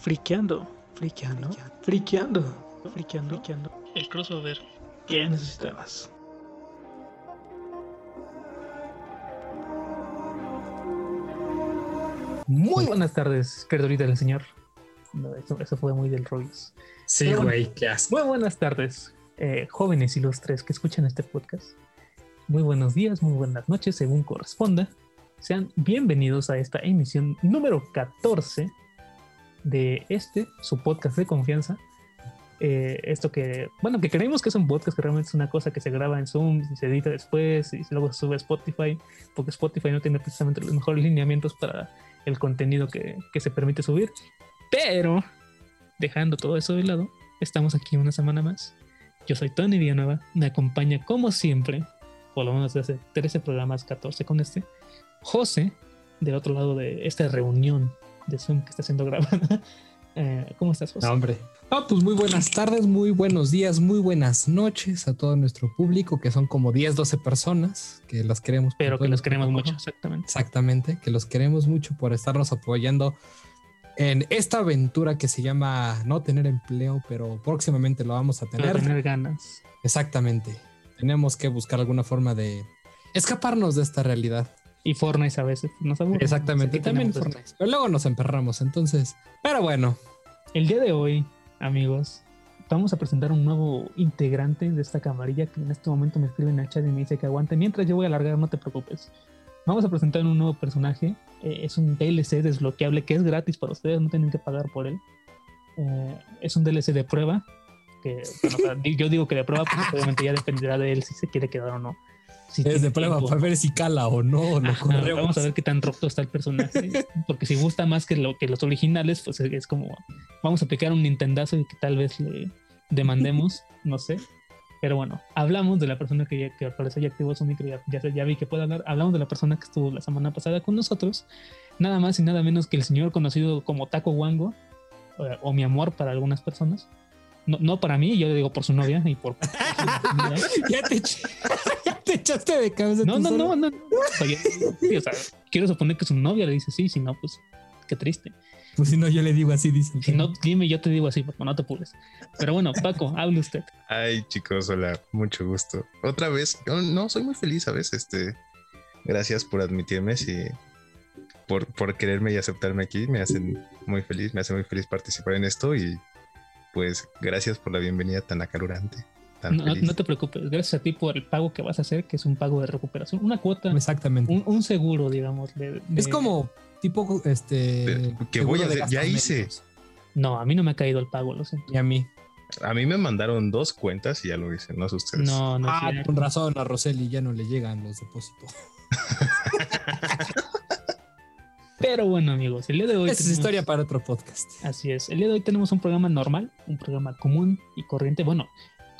friqueando, friqueando, friqueando, friqueando, friqueando. El crossover. ¿Qué necesitabas? Muy buenas tardes, perdonita del señor. No, eso, eso fue muy del Royce. Sí, güey, qué asco. Muy buenas tardes, eh, jóvenes ilustres que escuchan este podcast. Muy buenos días, muy buenas noches, según corresponda. Sean bienvenidos a esta emisión número 14 de este, su podcast de confianza. Eh, esto que, bueno, que creemos que es un podcast, que realmente es una cosa que se graba en Zoom y se edita después y luego se sube a Spotify, porque Spotify no tiene precisamente los mejores lineamientos para el contenido que, que se permite subir. Pero, dejando todo eso de lado, estamos aquí una semana más. Yo soy Tony Villanueva, me acompaña como siempre, por lo menos desde 13 programas, 14 con este, José, del otro lado de esta reunión de Zoom que está siendo grabada. Eh, ¿Cómo estás, José? No, hombre. Ah, pues muy buenas tardes, muy buenos días, muy buenas noches a todo nuestro público, que son como 10, 12 personas, que las queremos. Pero que los queremos mucho, exactamente. Exactamente, que los queremos mucho por estarnos apoyando en esta aventura que se llama no tener empleo, pero próximamente lo vamos a tener. tener ganas. Exactamente. Tenemos que buscar alguna forma de escaparnos de esta realidad. Y Fortnite a veces nos aburre. Exactamente. Aquí También esto. Fortnite. Pero luego nos emperramos, entonces. Pero bueno, El día de hoy, amigos, vamos a presentar un nuevo integrante de esta camarilla que en este momento me escribe en el chat y me dice que aguante. Mientras yo voy a alargar, no te preocupes. Vamos a presentar un nuevo personaje. Eh, es un DLC desbloqueable que es gratis para ustedes, no tienen que pagar por él. Eh, es un DLC de prueba. Que, bueno, o sea, yo digo que de prueba, porque obviamente ya dependerá de él si se quiere quedar o no. Si es tiene de prueba para ver si cala o no. Lo Ajá, vamos a ver qué tan roto está el personaje. Porque si gusta más que, lo, que los originales, pues es como vamos a aplicar un Nintendazo y que tal vez le demandemos, no sé. Pero bueno, hablamos de la persona que, ya, que al parecer ya activó su micro, ya, ya, ya vi que puede hablar. Hablamos de la persona que estuvo la semana pasada con nosotros. Nada más y nada menos que el señor conocido como Taco Wango, o, o mi amor para algunas personas. No, no para mí, yo le digo por su novia y por. te eché- ya te echaste de cabeza. No, tú no, solo. no, no. no. Oye, sí, o sea, quiero suponer que su novia le dice sí, si no, pues qué triste. Pues si no, yo le digo así, dice. Si no, dime, yo te digo así, porque no te apures. Pero bueno, Paco, hable usted. Ay, chicos, hola, mucho gusto. Otra vez, no, no, soy muy feliz a veces, este. Gracias por admitirme, sí, por, por quererme y aceptarme aquí, me hacen muy feliz, me hace muy feliz participar en esto y pues gracias por la bienvenida tan acalorante, tan No, te preocupes, gracias a ti por el pago que vas a hacer, que es un pago de recuperación, una cuota, Exactamente. un, un seguro, digamos. de- de- Es como tipo este. Que voy a de hacer- ya hice. médicos. No, a mí no me ha caído el pago, lo siento. Y a mí. A mí me mandaron dos cuentas y ya lo hice, no sé ustedes. No, no. es Ah, con razón, a Roseli ya no le llegan los depósitos. Pero bueno, amigos, el día de hoy. Esa es tenemos- historia para otro podcast. Así es. El día de hoy tenemos un programa normal, un programa común y corriente. Bueno,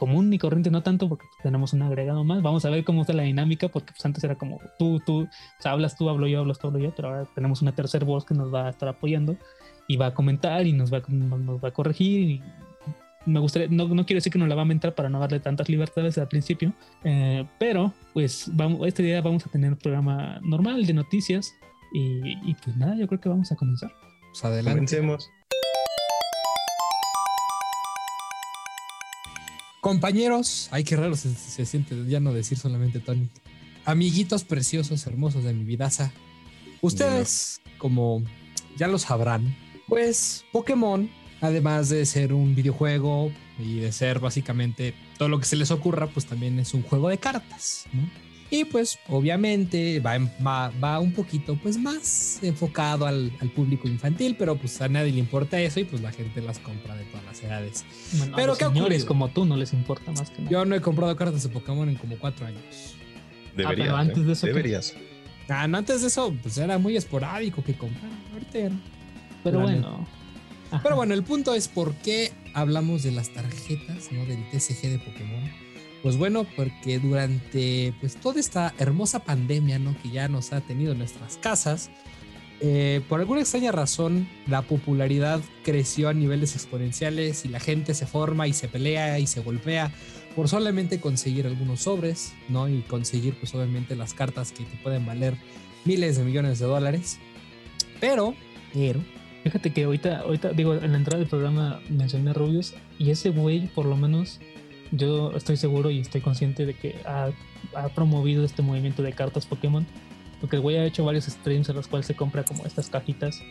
común y corriente no tanto porque tenemos un agregado más. Vamos a ver cómo está la dinámica porque pues antes era como tú, tú, o sea, hablas tú, hablo yo, hablas tú, hablo yo, pero ahora tenemos una tercera voz que nos va a estar apoyando y va a comentar y nos va, a- nos va a corregir. Y me gustaría, no, no quiero decir que nos la va a mentar para no darle tantas libertades al principio, eh, pero pues vamos, este día vamos a tener un programa normal de noticias y, y pues nada, yo creo que vamos a comenzar. Pues adelante. Comencemos. Compañeros, ay, qué raro se, siente ya no decir solamente Tony. Amiguitos preciosos, hermosos de mi vidaza. Ustedes, como ya lo sabrán, pues Pokémon, además de ser un videojuego y de ser básicamente todo lo que se les ocurra, pues también es un juego de cartas, ¿no? Y pues obviamente va, en- va, va un poquito pues más enfocado al, al público infantil, pero pues a nadie le importa eso y pues la gente las compra de todas las edades. Bueno, a Pero los ¿qué ha señores como tú no les importa más que nada. Yo no he comprado cartas de Pokémon en como cuatro años. Deberías, pero antes ¿eh? de eso, deberías. Ah, no, antes de eso, pues era muy esporádico que comprar. Ahorita ya no. pero la bueno. Ajá. Pero bueno, el punto es por qué hablamos de las tarjetas, ¿no? Del TCG de Pokémon. Pues bueno, porque durante pues toda esta hermosa pandemia, ¿no? Que ya nos ha tenido en nuestras casas, eh, por alguna extraña razón la popularidad creció a niveles exponenciales y la gente se forma y se pelea y se golpea por solamente conseguir algunos sobres, ¿no? Y conseguir pues obviamente las cartas que te pueden valer miles de millones de dólares. Pero, pero, Fíjate que ahorita, ahorita, digo, en la entrada del programa mencioné a Rubius y ese güey, por lo menos, yo estoy seguro y estoy consciente de que ha, ha promovido este movimiento de cartas Pokémon. Porque el güey ha hecho varios streams en los cuales se compra como estas cajitas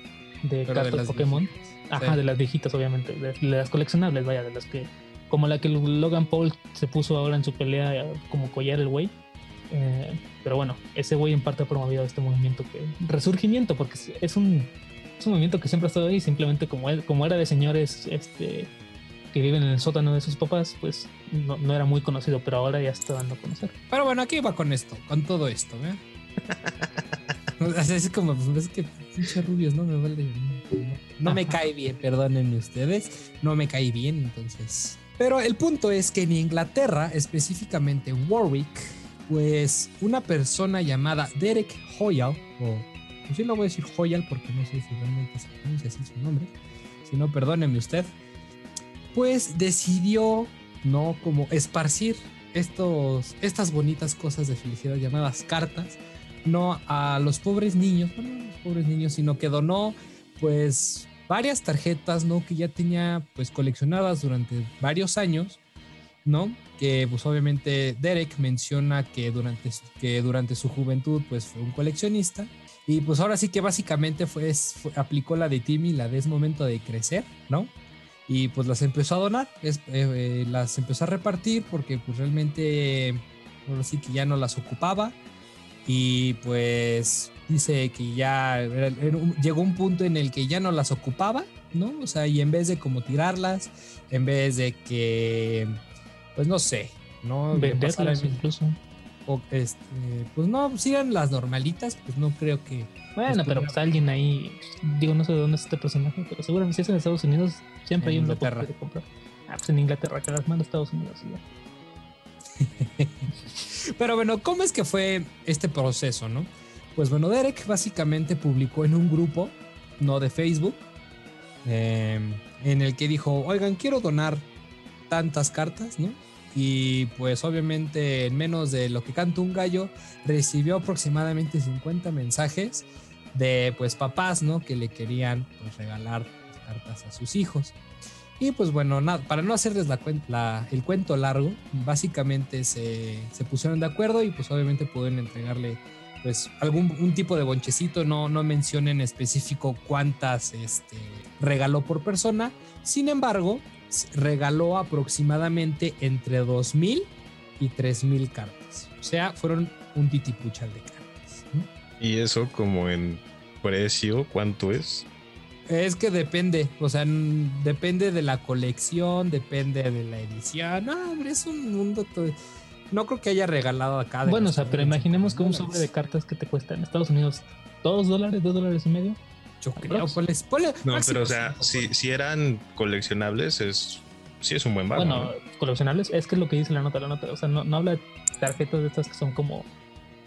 de Pero cartas Pokémon. viejitas. Ajá, Sí. de las viejitas, obviamente. De, de las coleccionables, vaya, de las que. Como la que Logan Paul se puso ahora en su pelea como collar el güey. Eh, pero bueno, ese güey en parte ha promovido este movimiento que. Resurgimiento, porque es- es un, es un movimiento que siempre ha estado ahí. Simplemente como, él, como era de señores este, que viven en el sótano de sus papás, pues no, no era muy conocido, pero ahora ya está dando a conocer. Pero bueno, aquí va con esto, con todo esto, sea, es como, pues, es que pinche rubios, no me vale. No, no me cae bien, perdónenme ustedes. No me cae bien, entonces. Pero el punto es que en Inglaterra, específicamente en Warwick, pues una persona llamada Derek Hoyal, o pues sí lo voy a decir Hoyal porque no sé si realmente se pronuncia así su nombre, si no, perdónenme usted, pues decidió, ¿no? Como esparcir estos, estas bonitas cosas de felicidad llamadas cartas, no a los pobres niños, no a los pobres niños, sino que donó pues varias tarjetas, ¿no? Que ya tenía pues coleccionadas durante varios años, ¿no? Que pues obviamente Derek menciona que durante, que durante su juventud pues fue un coleccionista y pues ahora sí que básicamente fue, fue- aplicó la de Timmy, la de es momento de crecer, ¿no? Y pues las empezó a donar, es- eh, eh, las empezó a repartir porque pues realmente, bueno, sí que ya no las ocupaba. Y pues dice que ya era- era un- llegó un punto en el que ya no las ocupaba, ¿no? O sea, y en vez de como tirarlas, en vez de que, pues no sé, ¿no? Venderlas incluso. o, este, pues no, si eran las normalitas, pues no creo que... Bueno, Pues, pero pues, pues alguien ahí, digo, no sé de dónde es este personaje, pero seguramente si es en Estados Unidos, siempre En hay un loco que comprar. Ah, pues en Inglaterra, que las manda a Estados Unidos. y ya. Pero bueno, ¿cómo es que fue este proceso, no? Pues bueno, Derek básicamente publicó en un grupo, no de Facebook, eh, en el que dijo, oigan, quiero donar tantas cartas, ¿no? Y pues obviamente en menos de lo que canta un gallo, recibió aproximadamente 50 mensajes de pues papás, ¿no? Que le querían pues, regalar cartas a sus hijos. Y pues bueno, nada, para no hacerles la, la- el cuento largo, básicamente se, se pusieron de acuerdo y pues obviamente pueden entregarle pues algún un tipo de bonchecito, no, no mencionen en específico cuántas este, regaló por persona, sin embargo, regaló aproximadamente entre 2.000 y 3.000 cartas. O sea, fueron un titipuchal de cartas. Y eso como en precio, ¿cuánto es? Es que depende, o sea, depende de la colección, depende de la edición. No, hombre, es un mundo todo. No creo que haya regalado acá. de Bueno, o sea, pero 40 imaginemos que un sobre de cartas que te cuesta en Estados Unidos dos dólares, dos dólares y medio. Yo creo, ponle, ponle No, máximo pero o sea, si, si eran coleccionables, es sí es un buen valor. bueno, coleccionables, es que es lo que dice la nota, la nota. O sea, no, no habla de tarjetas de estas que son como.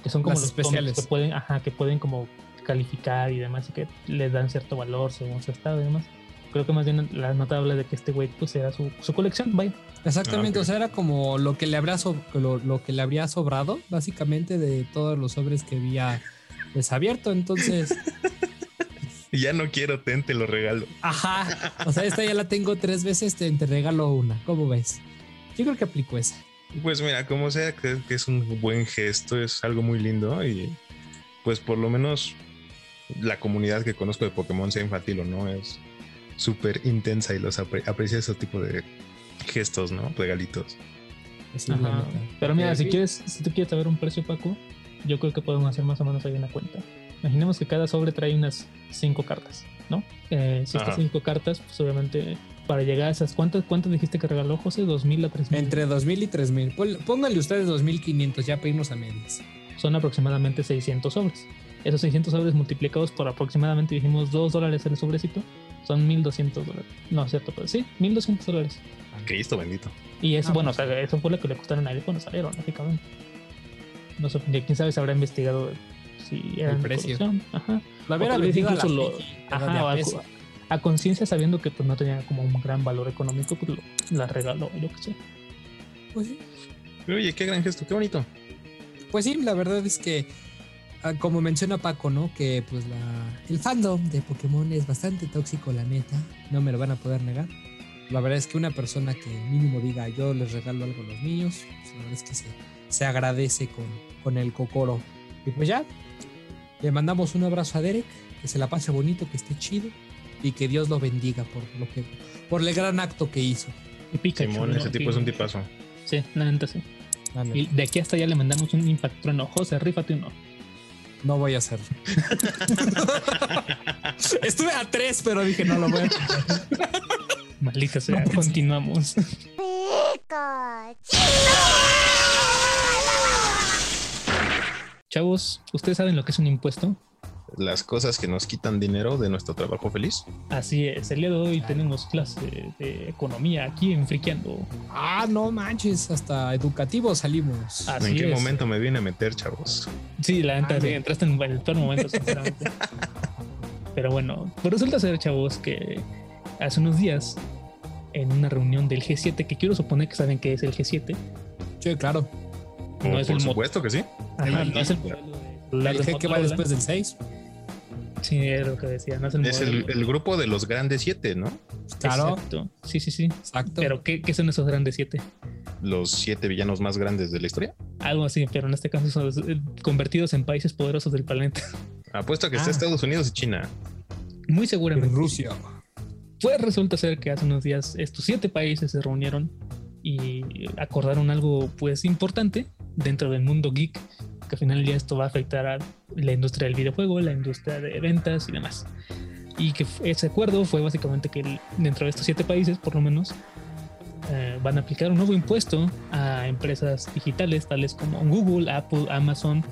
que son como Las los especiales. que pueden, ajá, que pueden como calificar y demás, y que les dan cierto valor según su estado y demás. Creo que más bien la nota habla de que este güey pues era su, su colección, vaya. Exactamente, Ah, o sea, era como lo que le habría so- lo, lo que le habría sobrado, básicamente, de todos los sobres que había pues abierto. Entonces, Ya no quiero, ten, te lo regalo. ajá. O sea, esta ya la tengo tres veces, te, te regalo una. ¿Cómo ves? Yo creo que aplico esa. Pues mira, como sea, creo que es un buen gesto, es algo muy lindo y pues por lo menos la comunidad que conozco de Pokémon, sea infantil o no, es súper intensa y los apre- aprecia ese tipo de gestos, ¿no? Regalitos. Ajá. Pero mira, si quieres, si tú quieres saber un precio, Paco, yo creo que podemos hacer más o menos ahí una cuenta. Imaginemos que cada sobre trae unas cinco cartas, ¿no? Eh, si estas cinco cartas, pues obviamente para llegar a esas, ¿cuántas, cuántas dijiste que regaló José? ¿Dos mil a tres mil? Entre 2000 y 3000. Pon- Pónganle ustedes 2500 ya irnos a medias. Son aproximadamente 600 sobres. Esos 600 sobres multiplicados por aproximadamente, dijimos, 2 dólares el sobrecito, son 1200 dólares. No, cierto, pero sí, 1200 dólares. Cristo bendito. Y eso, Ah, bueno, pues o sea, eso fue lo que le costaron a él cuando salieron, lógicamente. No sé, de quién sabe si habrá investigado si eran de precio. colección. Ajá. La la incluso lo- Ajá, a conciencia sabiendo que pues no tenía como un gran valor económico, pues lo, las regaló, yo qué sé. Pues sí. Oye, qué gran gesto, qué bonito. Pues sí, la verdad es que ah, como menciona Paco, ¿no? Que pues la, el fandom de Pokémon es bastante tóxico, la neta. No me lo van a poder negar. La verdad es que una persona que mínimo diga yo les regalo algo a los niños, pues, la verdad es que se, se agradece con, con el cocoro. Y pues ya, le mandamos un abrazo a Derek, que se la pase bonito, que esté chido y que Dios lo bendiga por lo que por el gran acto que hizo. Y Pikachu, Simón, ¿no? ese tipo es un tipazo. Sí, la neta sí. Y de aquí hasta allá le mandamos un Impact Trueno. José, rífate uno. No voy a hacerlo. Estuve a tres, pero dije no lo voy a hacer. Maldita sea, continuamos. Chavos, ¿ustedes saben lo que es un impuesto? Las cosas que nos quitan dinero de nuestro trabajo feliz. Así es, el día de hoy tenemos clase de economía aquí en Friqueando. Ah, no manches, hasta educativo salimos. Así ¿En qué es. momento me vine a meter, chavos? Sí, la neta, Ah, sí, entraste en el peor momento, sinceramente. Pero bueno, pues resulta ser, chavos, que hace unos días, en una reunión del G7, que quiero suponer que saben que es el G7, Sí, claro. no Oh, es por el supuesto que sí. Ajá, El- no es el celular El de G que va después del 6. Sí, es lo que decía, no es el Es el, modelo. el grupo de los grandes siete, ¿no? Claro, Exacto. Sí, sí, sí. exacto. Pero ¿qué, qué son esos grandes siete? Los siete villanos más grandes de la historia. Algo así, pero en este caso son eh, convertidos en países poderosos del planeta. Apuesto a que está Ah. Estados Unidos y China. Muy en seguramente. Rusia. Pues resulta ser que hace unos días estos siete países se reunieron y acordaron algo pues importante dentro del mundo geek, que al final del día esto va a afectar a la industria del videojuego, la industria de ventas y demás. Y que ese acuerdo fue básicamente que dentro de estos siete países, por lo menos, eh, van a aplicar un nuevo impuesto a empresas digitales tales como Google, Apple, Amazon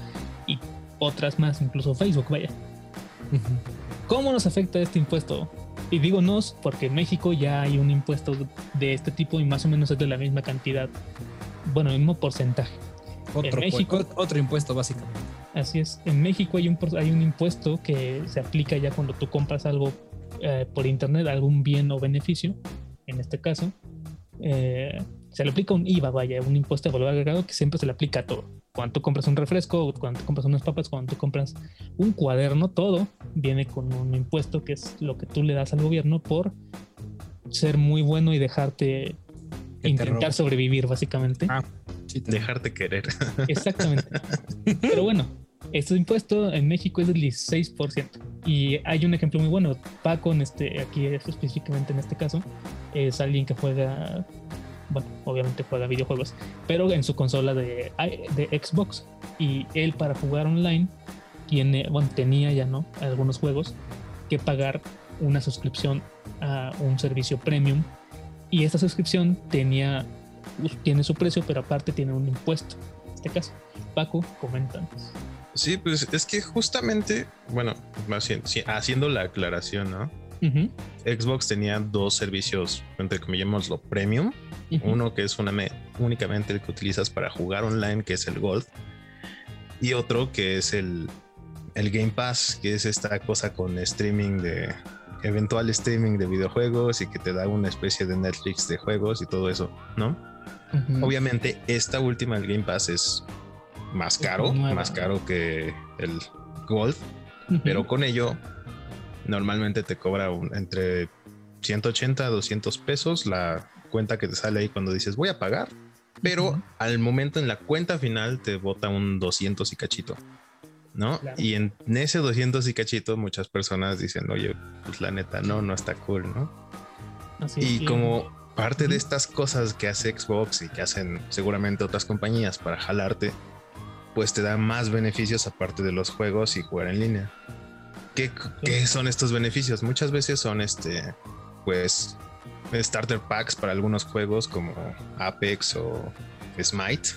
y otras más, incluso Facebook, vaya. ¿Cómo nos afecta este impuesto? Y digo nos porque en México ya hay un impuesto de este tipo y más o menos es de la misma cantidad, bueno, el mismo porcentaje. Otro, En México- otro impuesto, básicamente. Así es, en México hay un, hay un impuesto que se aplica ya cuando tú compras algo eh, por internet, algún bien o beneficio, en este caso, eh, se le aplica un IVA, vaya, un impuesto de valor agregado que siempre se le aplica a todo. Cuando tú compras un refresco, cuando tú compras unas papas, cuando tú compras un cuaderno, todo viene con un impuesto que es lo que tú le das al gobierno por ser muy bueno y dejarte te intentar sobrevivir, básicamente. Ah, Dejarte querer. Exactamente. Pero bueno, este impuesto en México es del 16%. Y hay un ejemplo muy bueno. Paco, en este, aquí específicamente en este caso, es alguien que juega, bueno, obviamente juega videojuegos, pero en su consola de, de Xbox. Y él para jugar online tiene, bueno, tenía ya, ¿no? Algunos juegos que pagar una suscripción a un servicio premium. Y esta suscripción tenía, tiene su precio, pero aparte tiene un impuesto. En este caso, Paco, coméntanos. Sí, pues es que justamente, bueno, haciendo la aclaración, ¿no? Xbox tenía dos servicios, entre comillas, lo premium. Uno que es una me- únicamente el que utilizas para jugar online, que es el Gold. Y otro que es el, el Game Pass, que es esta cosa con streaming de eventual streaming de videojuegos y que te da una especie de Netflix de juegos y todo eso, ¿no? Ujú. Obviamente, esta última, Game Pass, es más caro, nueva. más caro que el Gold, Ujú. pero con ello normalmente te cobra un- entre 180 a 200 pesos la cuenta que te sale ahí cuando dices voy a pagar, pero Ujú. al momento en la cuenta final te bota un 200 y cachito. ¿No? Claro. Y en ese 200 y cachito muchas personas dicen, oye, pues la neta, no, no está cool, ¿no? Así Y como parte de estas cosas que hace Xbox y que hacen seguramente otras compañías para jalarte, pues te da más beneficios aparte de los juegos y jugar en línea. ¿Qué, qué son estos beneficios? Muchas veces son este, pues, starter packs para algunos juegos como Apex o Smite.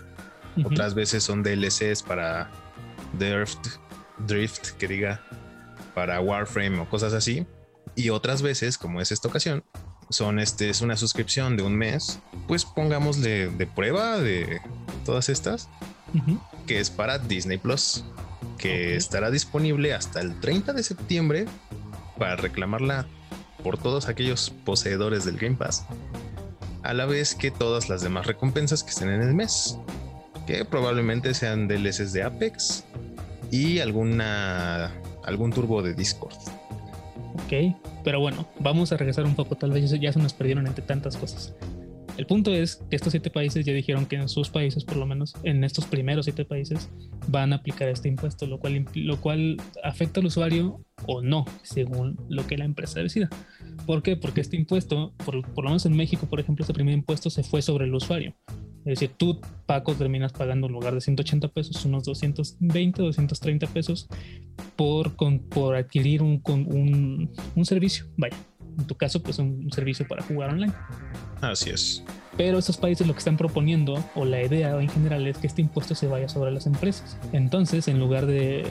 Otras veces son DLCs para Drift, Drift, que diga, para Warframe o cosas así. Y otras veces, como es esta ocasión, son este, es una suscripción de un mes. Pues pongámosle de prueba de todas estas, que es para Disney Plus, que estará disponible hasta el 30 de septiembre para reclamarla por todos aquellos poseedores del Game Pass, a la vez que todas las demás recompensas que estén en el mes, que probablemente sean DLCs de Apex y alguna algún turbo de Discord. Ok, pero bueno, vamos a regresar un poco, tal vez ya se nos perdieron entre tantas cosas. El punto es que estos siete países ya dijeron que en sus países, por lo menos en estos primeros siete países, van a aplicar este impuesto, lo cual, lo cual afecta al usuario o no, según lo que la empresa decida. ¿Por qué? Porque este impuesto, por, por lo menos en México, por ejemplo, este primer impuesto se fue sobre el usuario. Es decir, tú, Paco, terminas pagando en lugar de 180 pesos, unos 220, 230 pesos por, por adquirir un, un, un servicio. Vaya, en tu caso, pues un, servicio para jugar online. Así es. Pero estos países lo que están proponiendo, o la idea en general, es que este impuesto se vaya sobre las empresas. Entonces, en lugar de,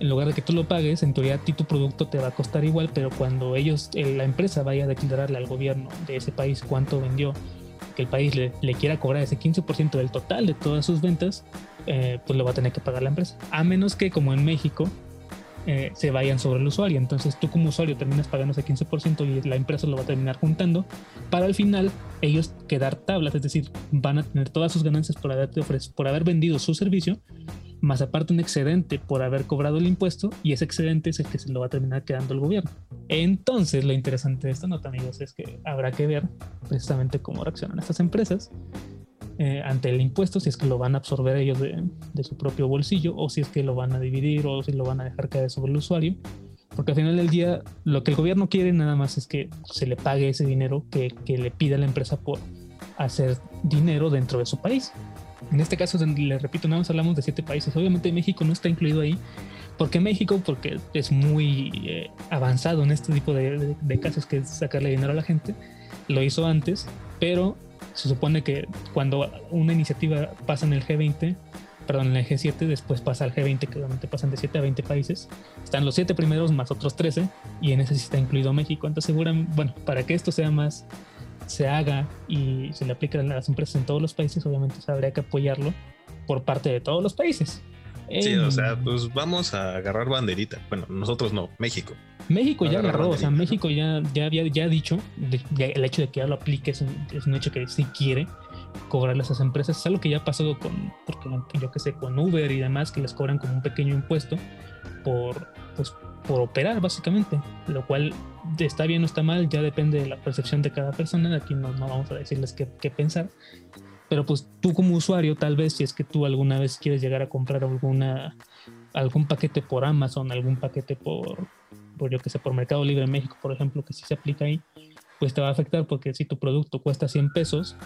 en lugar de que tú lo pagues, en teoría a ti tu producto te va a costar igual, pero cuando ellos, eh, la empresa vaya a declararle al gobierno de ese país cuánto vendió, que el país le, quiera cobrar ese 15% del total de todas sus ventas, eh, pues lo va a tener que pagar la empresa. A menos que, como en México, eh, se vayan sobre el usuario. Entonces tú como usuario terminas pagando ese 15% y la empresa lo va a terminar juntando para al final ellos quedar tablas, es decir, van a tener todas sus ganancias por, haberte por haber vendido su servicio, más aparte un excedente por haber cobrado el impuesto y ese excedente es el que se lo va a terminar quedando el gobierno. Entonces lo interesante de esta nota amigos es que habrá que ver precisamente cómo reaccionan estas empresas eh, ante el impuesto, si es que lo van a absorber ellos de, su propio bolsillo o si es que lo van a dividir o si lo van a dejar caer sobre el usuario. Porque al final del día lo que el gobierno quiere nada más es que se le pague ese dinero que, que le pide la empresa por hacer dinero dentro de su país. En este caso, le repito, nada más hablamos de siete países. Obviamente México no está incluido ahí. ¿Por qué México? Porque es muy eh, avanzado en este tipo de, de, casos que es sacarle dinero a la gente. Lo hizo antes, pero se supone que cuando una iniciativa pasa en el G20, perdón, en el G7, después pasa al G20, que obviamente pasan de 7 a 20 países, están los 7 primeros más otros 13, y en ese sí está incluido México. Entonces, seguramente, bueno, para que esto sea más, se haga y se le aplique a las empresas en todos los países, obviamente habría que apoyarlo por parte de todos los países. Sí, o sea, pues vamos a agarrar banderita. Bueno, nosotros no, México. México ya agarró, o sea, México ya, ya había ya dicho, el hecho de que ya lo aplique es un, hecho que sí quiere cobrarle a esas empresas. Es algo que ya ha pasado con, porque yo que sé, con Uber y demás, que les cobran como un pequeño impuesto por, pues, por operar, básicamente. Lo cual está bien o está mal, ya depende de la percepción de cada persona. Aquí no, no vamos a decirles qué, qué pensar. Pero pues tú como usuario, tal vez si es que tú alguna vez quieres llegar a comprar alguna algún paquete por Amazon, algún paquete por, por yo que sé, por Mercado Libre en México, por ejemplo, que sí se aplica ahí, pues te va a afectar porque si tu producto cuesta 100 pesos,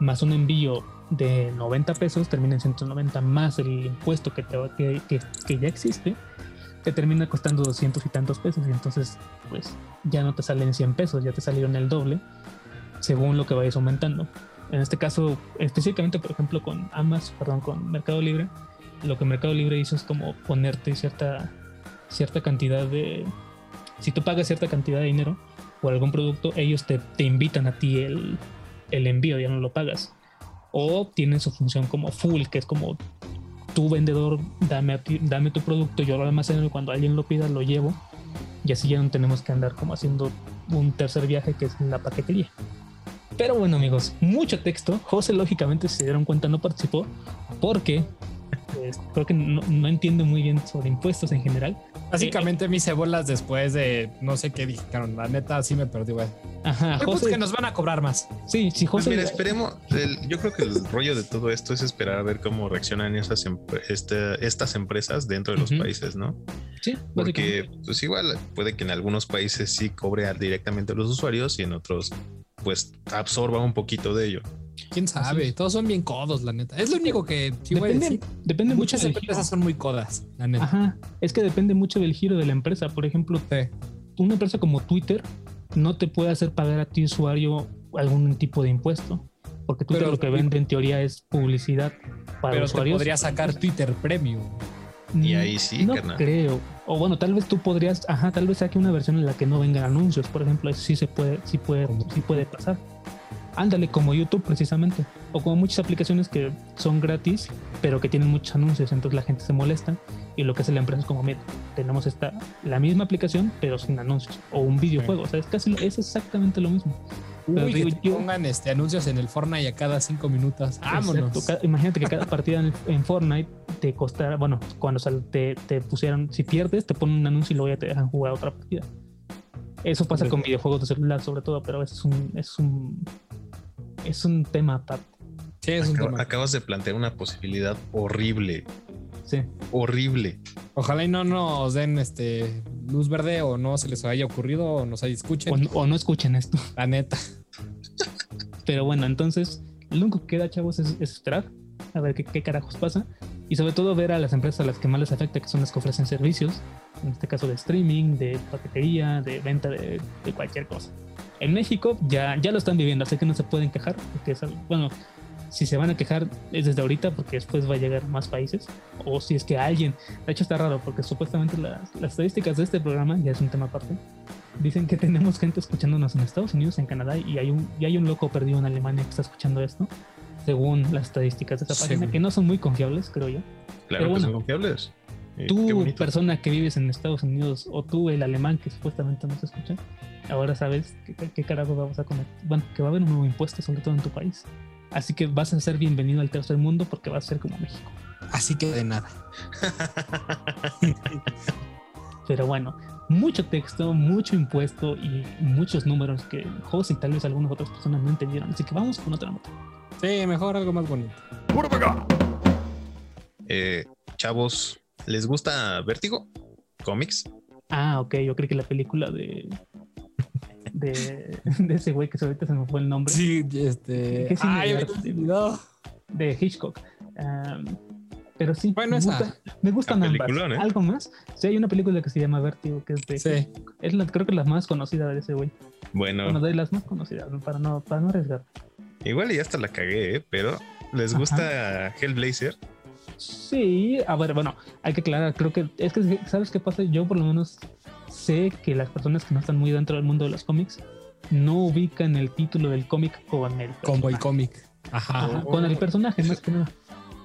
más un envío de 90 pesos, termina en 190 más el impuesto que, te, que, que, que ya existe, te termina costando 200 y tantos pesos y entonces pues ya no te salen 100 pesos, ya te salieron el doble según lo que vayas aumentando. En este caso, específicamente, por ejemplo, con Amazon, perdón, con Mercado Libre, lo que Mercado Libre hizo es como ponerte cierta, cierta cantidad de... Si tú pagas cierta cantidad de dinero por algún producto, ellos te, te invitan a ti el, el envío, ya no lo pagas. O tienen su función como full, que es como tu vendedor, dame, dame tu producto, yo lo almaceno y cuando alguien lo pida lo llevo. Y así ya no tenemos que andar como haciendo un tercer viaje que es la paquetería. Pero bueno amigos, mucho texto. José lógicamente se dieron cuenta no participó porque pues, creo que no, entiendo muy bien sobre impuestos en general. Básicamente mis me bolas después de no sé qué dijeron. La neta sí me perdí, güey. Ajá, José. que nos van a cobrar más. Sí, sí, pues José. mira, esperemos. yo creo que el rollo de todo esto es esperar a ver cómo reaccionan esas este, estas empresas dentro de los países, ¿no? Sí, porque pues igual puede que en algunos países sí cobre directamente a los usuarios y en otros pues absorba un poquito de ello. Quién sabe, todos son bien codos, la neta. Es lo único que depende, depende Muchas empresas son muy codas, la neta. Ajá, es que depende mucho del giro de la empresa. Por ejemplo, una empresa como Twitter no te puede hacer pagar a ti usuario algún tipo de impuesto, porque Twitter lo que vende en teoría es publicidad para pero usuarios. Pero podría sacar Twitter Premium. Y ahí sí, no creo. O bueno, tal vez tú podrías, ajá, tal vez saque una versión en la que no vengan anuncios, por ejemplo, eso sí se puede, sí puede, sí puede pasar. Ándale, como YouTube precisamente, o como muchas aplicaciones que son gratis, pero que tienen muchos anuncios, entonces la gente se molesta y lo que hace la empresa es como, mira, tenemos esta, la misma aplicación, pero sin anuncios, o un videojuego, o sea, es casi, es exactamente lo mismo. Uy, digo, que te yo- pongan este, anuncios en el Fortnite a cada cinco minutos. Vámonos. Exacto, ca- Imagínate que cada partida en, en Fortnite te costara, bueno, cuando sal- te, te pusieran, si pierdes, te ponen un anuncio y luego ya te dejan jugar otra partida. Eso pasa con videojuegos de celular, sobre todo, pero es un, es un, es un tema aparte. Sí, es un tema. acabas de plantear una posibilidad horrible, Sí. horrible. Ojalá y no nos den este luz verde o no se les haya ocurrido o nos haya escuchen. O, no- o no escuchen esto. La neta. Pero bueno, entonces, lo único que queda, chavos, es, es esperar a ver qué, qué carajos pasa. Y sobre todo ver a las empresas a las que más les afecta, que son las que ofrecen servicios, en este caso de streaming, de paquetería, de venta de, de cualquier cosa. En México ya, ya lo están viviendo, así que no se pueden quejar, porque es algo- bueno, si se van a quejar es desde ahorita, porque después va a llegar más países, o si es que alguien, de hecho está raro, porque supuestamente las, las estadísticas de este programa, ya es un tema aparte, dicen que tenemos gente escuchándonos en Estados Unidos, en Canadá, y hay un, y hay un loco perdido en Alemania que está escuchando esto, según las estadísticas de esta página, Según. que no son muy confiables, creo yo. Claro Pero que bueno. son confiables. Qué Tú, persona que vives en Estados Unidos, o tú, el alemán que supuestamente no se escucha, ahora sabes qué carajo vamos a comer. Bueno, que va a haber un nuevo impuesto, sobre todo en tu país. Así que vas a ser bienvenido al tercer mundo porque vas a ser como México. Así que de nada. Pero bueno, mucho texto, mucho impuesto y muchos números que José y tal vez algunas otras personas no entendieron. Así que vamos con otra nota. Sí, mejor algo más bonito. Eh, chavos, ¿les gusta Vértigo? ¿Cómics? Ah, ok, yo creo que la película de. de, de ese güey que ahorita se me fue el nombre. Sí, este. ¿Qué Ay, de me de Hitchcock. Pero sí, Bueno, me, esa. gusta- me gustan ambas. peliculón, ¿eh? ¿Algo más? Sí, hay una película que se llama Vértigo, que es de. Sí. Es la, creo que la más conocida de ese güey. Bueno, Bueno, de las más conocidas, ¿no? para no, para no arriesgar. Igual y hasta la cagué, ¿eh? pero ¿les Ajá. gusta Hellblazer? Sí, a ver, bueno, hay que aclarar, creo que es que, ¿sabes qué pasa? Yo por lo menos sé que las personas que no están muy dentro del mundo de los cómics no ubican el título del cómic con el Como el cómic. Ajá. Ajá, con el personaje más que nada.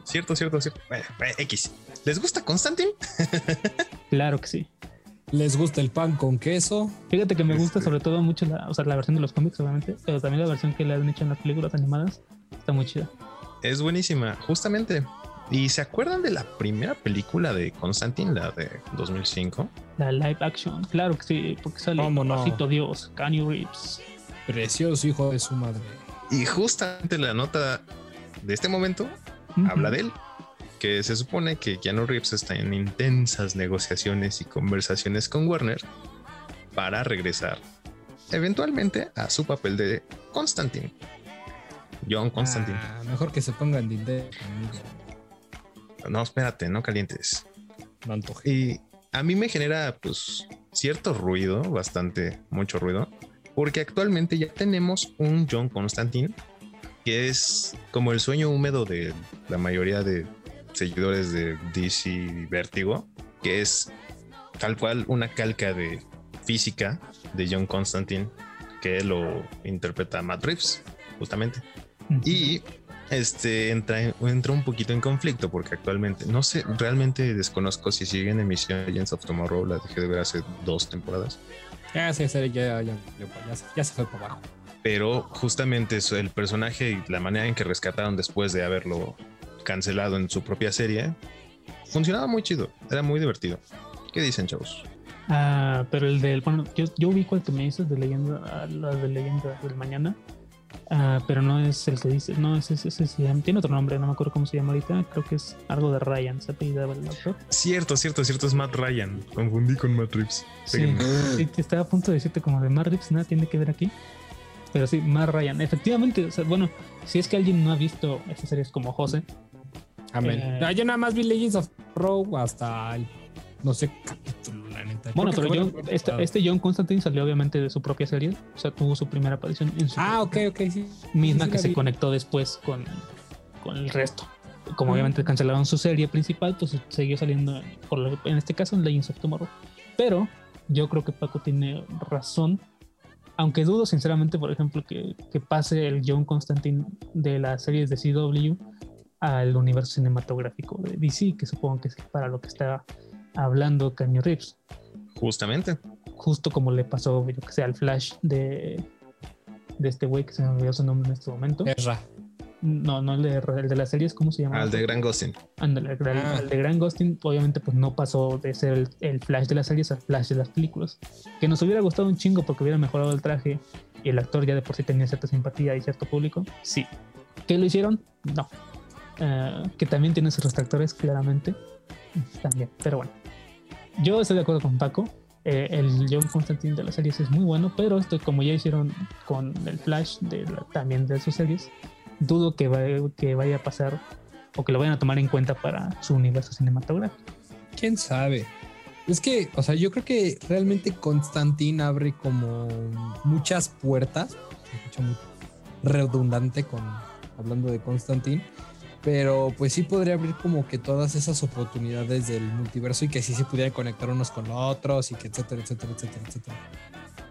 Cierto, cierto, cierto. Bueno, X. ¿Les gusta Constantine? Claro que sí. ¿Les gusta el pan con queso? Fíjate que me gusta Este- sobre todo mucho la, o sea, la versión de los cómics, obviamente, pero también la versión que le han hecho en las películas animadas está muy chida. Es buenísima, justamente. ¿Y se acuerdan de la primera película de Constantine, la de 2005? La live action, claro que sí, porque sale ¿Cómo no? Dios, Keanu Reeves. Precioso hijo de su madre. Y justamente la nota de este momento habla de él, se supone que Keanu Reeves está en intensas negociaciones y conversaciones con Warner para regresar eventualmente a su papel de Constantine. John Constantine. Ah, mejor que se pongan conmigo. No, espérate, no calientes. No antoje. Y a mí me genera pues cierto ruido, bastante, mucho ruido, porque actualmente ya tenemos un John Constantine que es como el sueño húmedo de la mayoría de seguidores de DC y Vértigo, que es tal cual una calca de física de John Constantine que lo interpreta Matt Reeves, justamente. Y este entra, entra un poquito en conflicto porque actualmente no sé, realmente desconozco si sigue en emisión Legends of Tomorrow, la dejé de ver hace dos temporadas, Ya se- ya, ya, ya, ya se, fue para abajo. pero justamente eso, el personaje y la manera en que rescataron después de haberlo cancelado en su propia serie funcionaba muy chido, era muy divertido. ¿Qué dicen, chavos? Ah, pero el del, bueno, yo, yo ubico el que me dices de leyenda, ah, la de leyenda del mañana, ah, pero no es el que dice, no es ese, ese tiene otro nombre, no me acuerdo cómo se llama ahorita, creo que es algo de Ryan, se apellidaba el actor. Cierto, cierto, cierto, es Matt Ryan. Confundí con Matt Reeves. Sí, sí, estaba a punto de decirte como de Matt Reeves, nada tiene que ver aquí. Pero sí, Matt Ryan. Efectivamente, o sea, bueno, si es que alguien no ha visto estas series como José, Amén. Eh, No, yo nada más vi Legends of Tomorrow hasta el, no sé, capítulo, la neta. bueno, pero John- este, este John Constantine salió obviamente de su propia serie, o sea, tuvo su primera aparición en su Ah, ok, ok, sí. misma Sí, sí que se vi. conectó después con, con el resto. Como Ah. obviamente cancelaron su serie principal, pues siguió saliendo, por lo- en este caso, en Legends of Tomorrow. Pero yo creo que Paco tiene razón, aunque dudo sinceramente, por ejemplo, que, que pase el John Constantine de las series de CW al universo cinematográfico de DC, que supongo que es para lo que está hablando Keanu Reeves Justamente. justo como le pasó, yo que sé, al Flash de, de este güey que se me olvidó su nombre en este momento. Ezra. No, no el de, el de las series, ¿cómo se llama? Al de Gran Gostin. Ándale, el, el- Ah. el de Ghosting obviamente pues no pasó de ser el, el Flash de las series al Flash de las películas. Que nos hubiera gustado un chingo porque hubiera mejorado el traje y el actor ya de por sí tenía cierta simpatía y cierto público. Sí. ¿Qué lo hicieron? No. Eh, que también tiene sus retractores, claramente. También, pero bueno. Yo estoy de acuerdo con Paco. Eh, el John Constantine de las series es muy bueno, pero esto como ya hicieron con el Flash de la- también de sus series, dudo que, va- que vaya a pasar o que lo vayan a tomar en cuenta para su universo cinematográfico. ¿Quién sabe? Es que, o sea, yo creo que realmente Constantine abre como muchas puertas. Se escucha muy redundante con hablando de Constantine. Pero pues sí podría abrir como que todas esas oportunidades del multiverso y que sí se pudieran conectar unos con otros y que etcétera, etcétera, etcétera, etcétera.